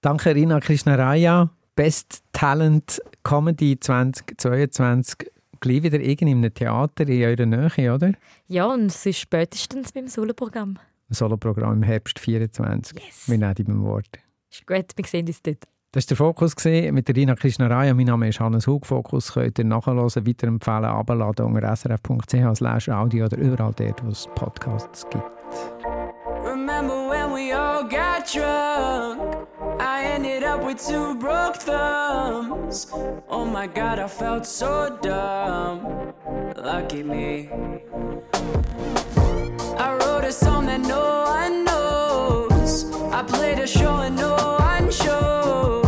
Danke, Rina Krishnaraya. Best Talent Comedy 2022. Gleich wieder in einem Theater in eurer Nähe, oder? Ja, und es ist spätestens beim Soloprogramm. Ein Soloprogramm im Herbst 24. Yes. Wir nehmen beim Wort. Ist gut, wir sehen uns dort. Das war der Fokus mit der Rina Krishnaraya. Mein Name ist Hannes Hug. Fokus könnt ihr nachhören, weiterempfehlen, abladen unter srf.ch audio oder überall dort, wo es Podcasts gibt. Remember when we all got drunk? I ended up with two broke thumbs. Oh my god, I felt so dumb. Lucky me. I wrote a song that no one knows. I played a show and no one showed.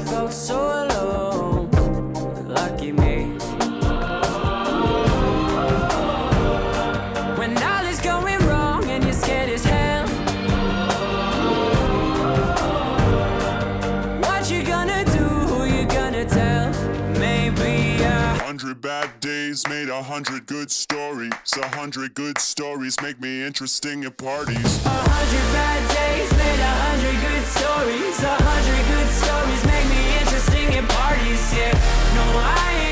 Oh my god, I felt so alone. A hundred good stories, a hundred good stories make me interesting at parties. A hundred bad days made a hundred good stories. A hundred good stories make me interesting at parties. Yeah, no, I.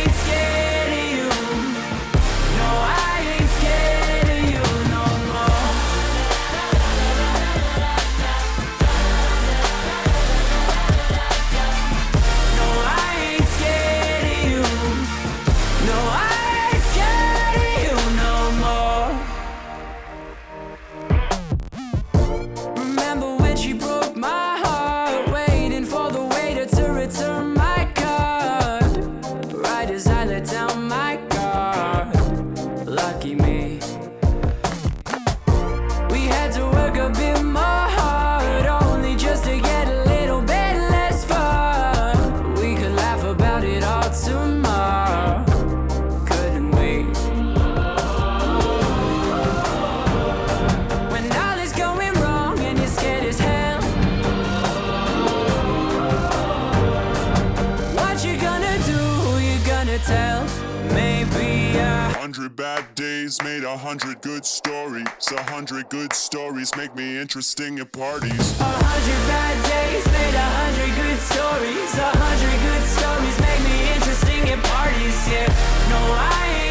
to tell. Maybe a hundred bad days made a hundred good stories. A hundred good stories make me interesting at parties. A hundred bad days made a hundred good stories. A hundred good stories make me interesting at parties. Yeah, no, I ain't.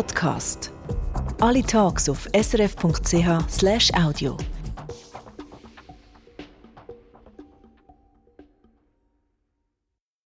Podcast. Alle Tags auf srf.ch/audio.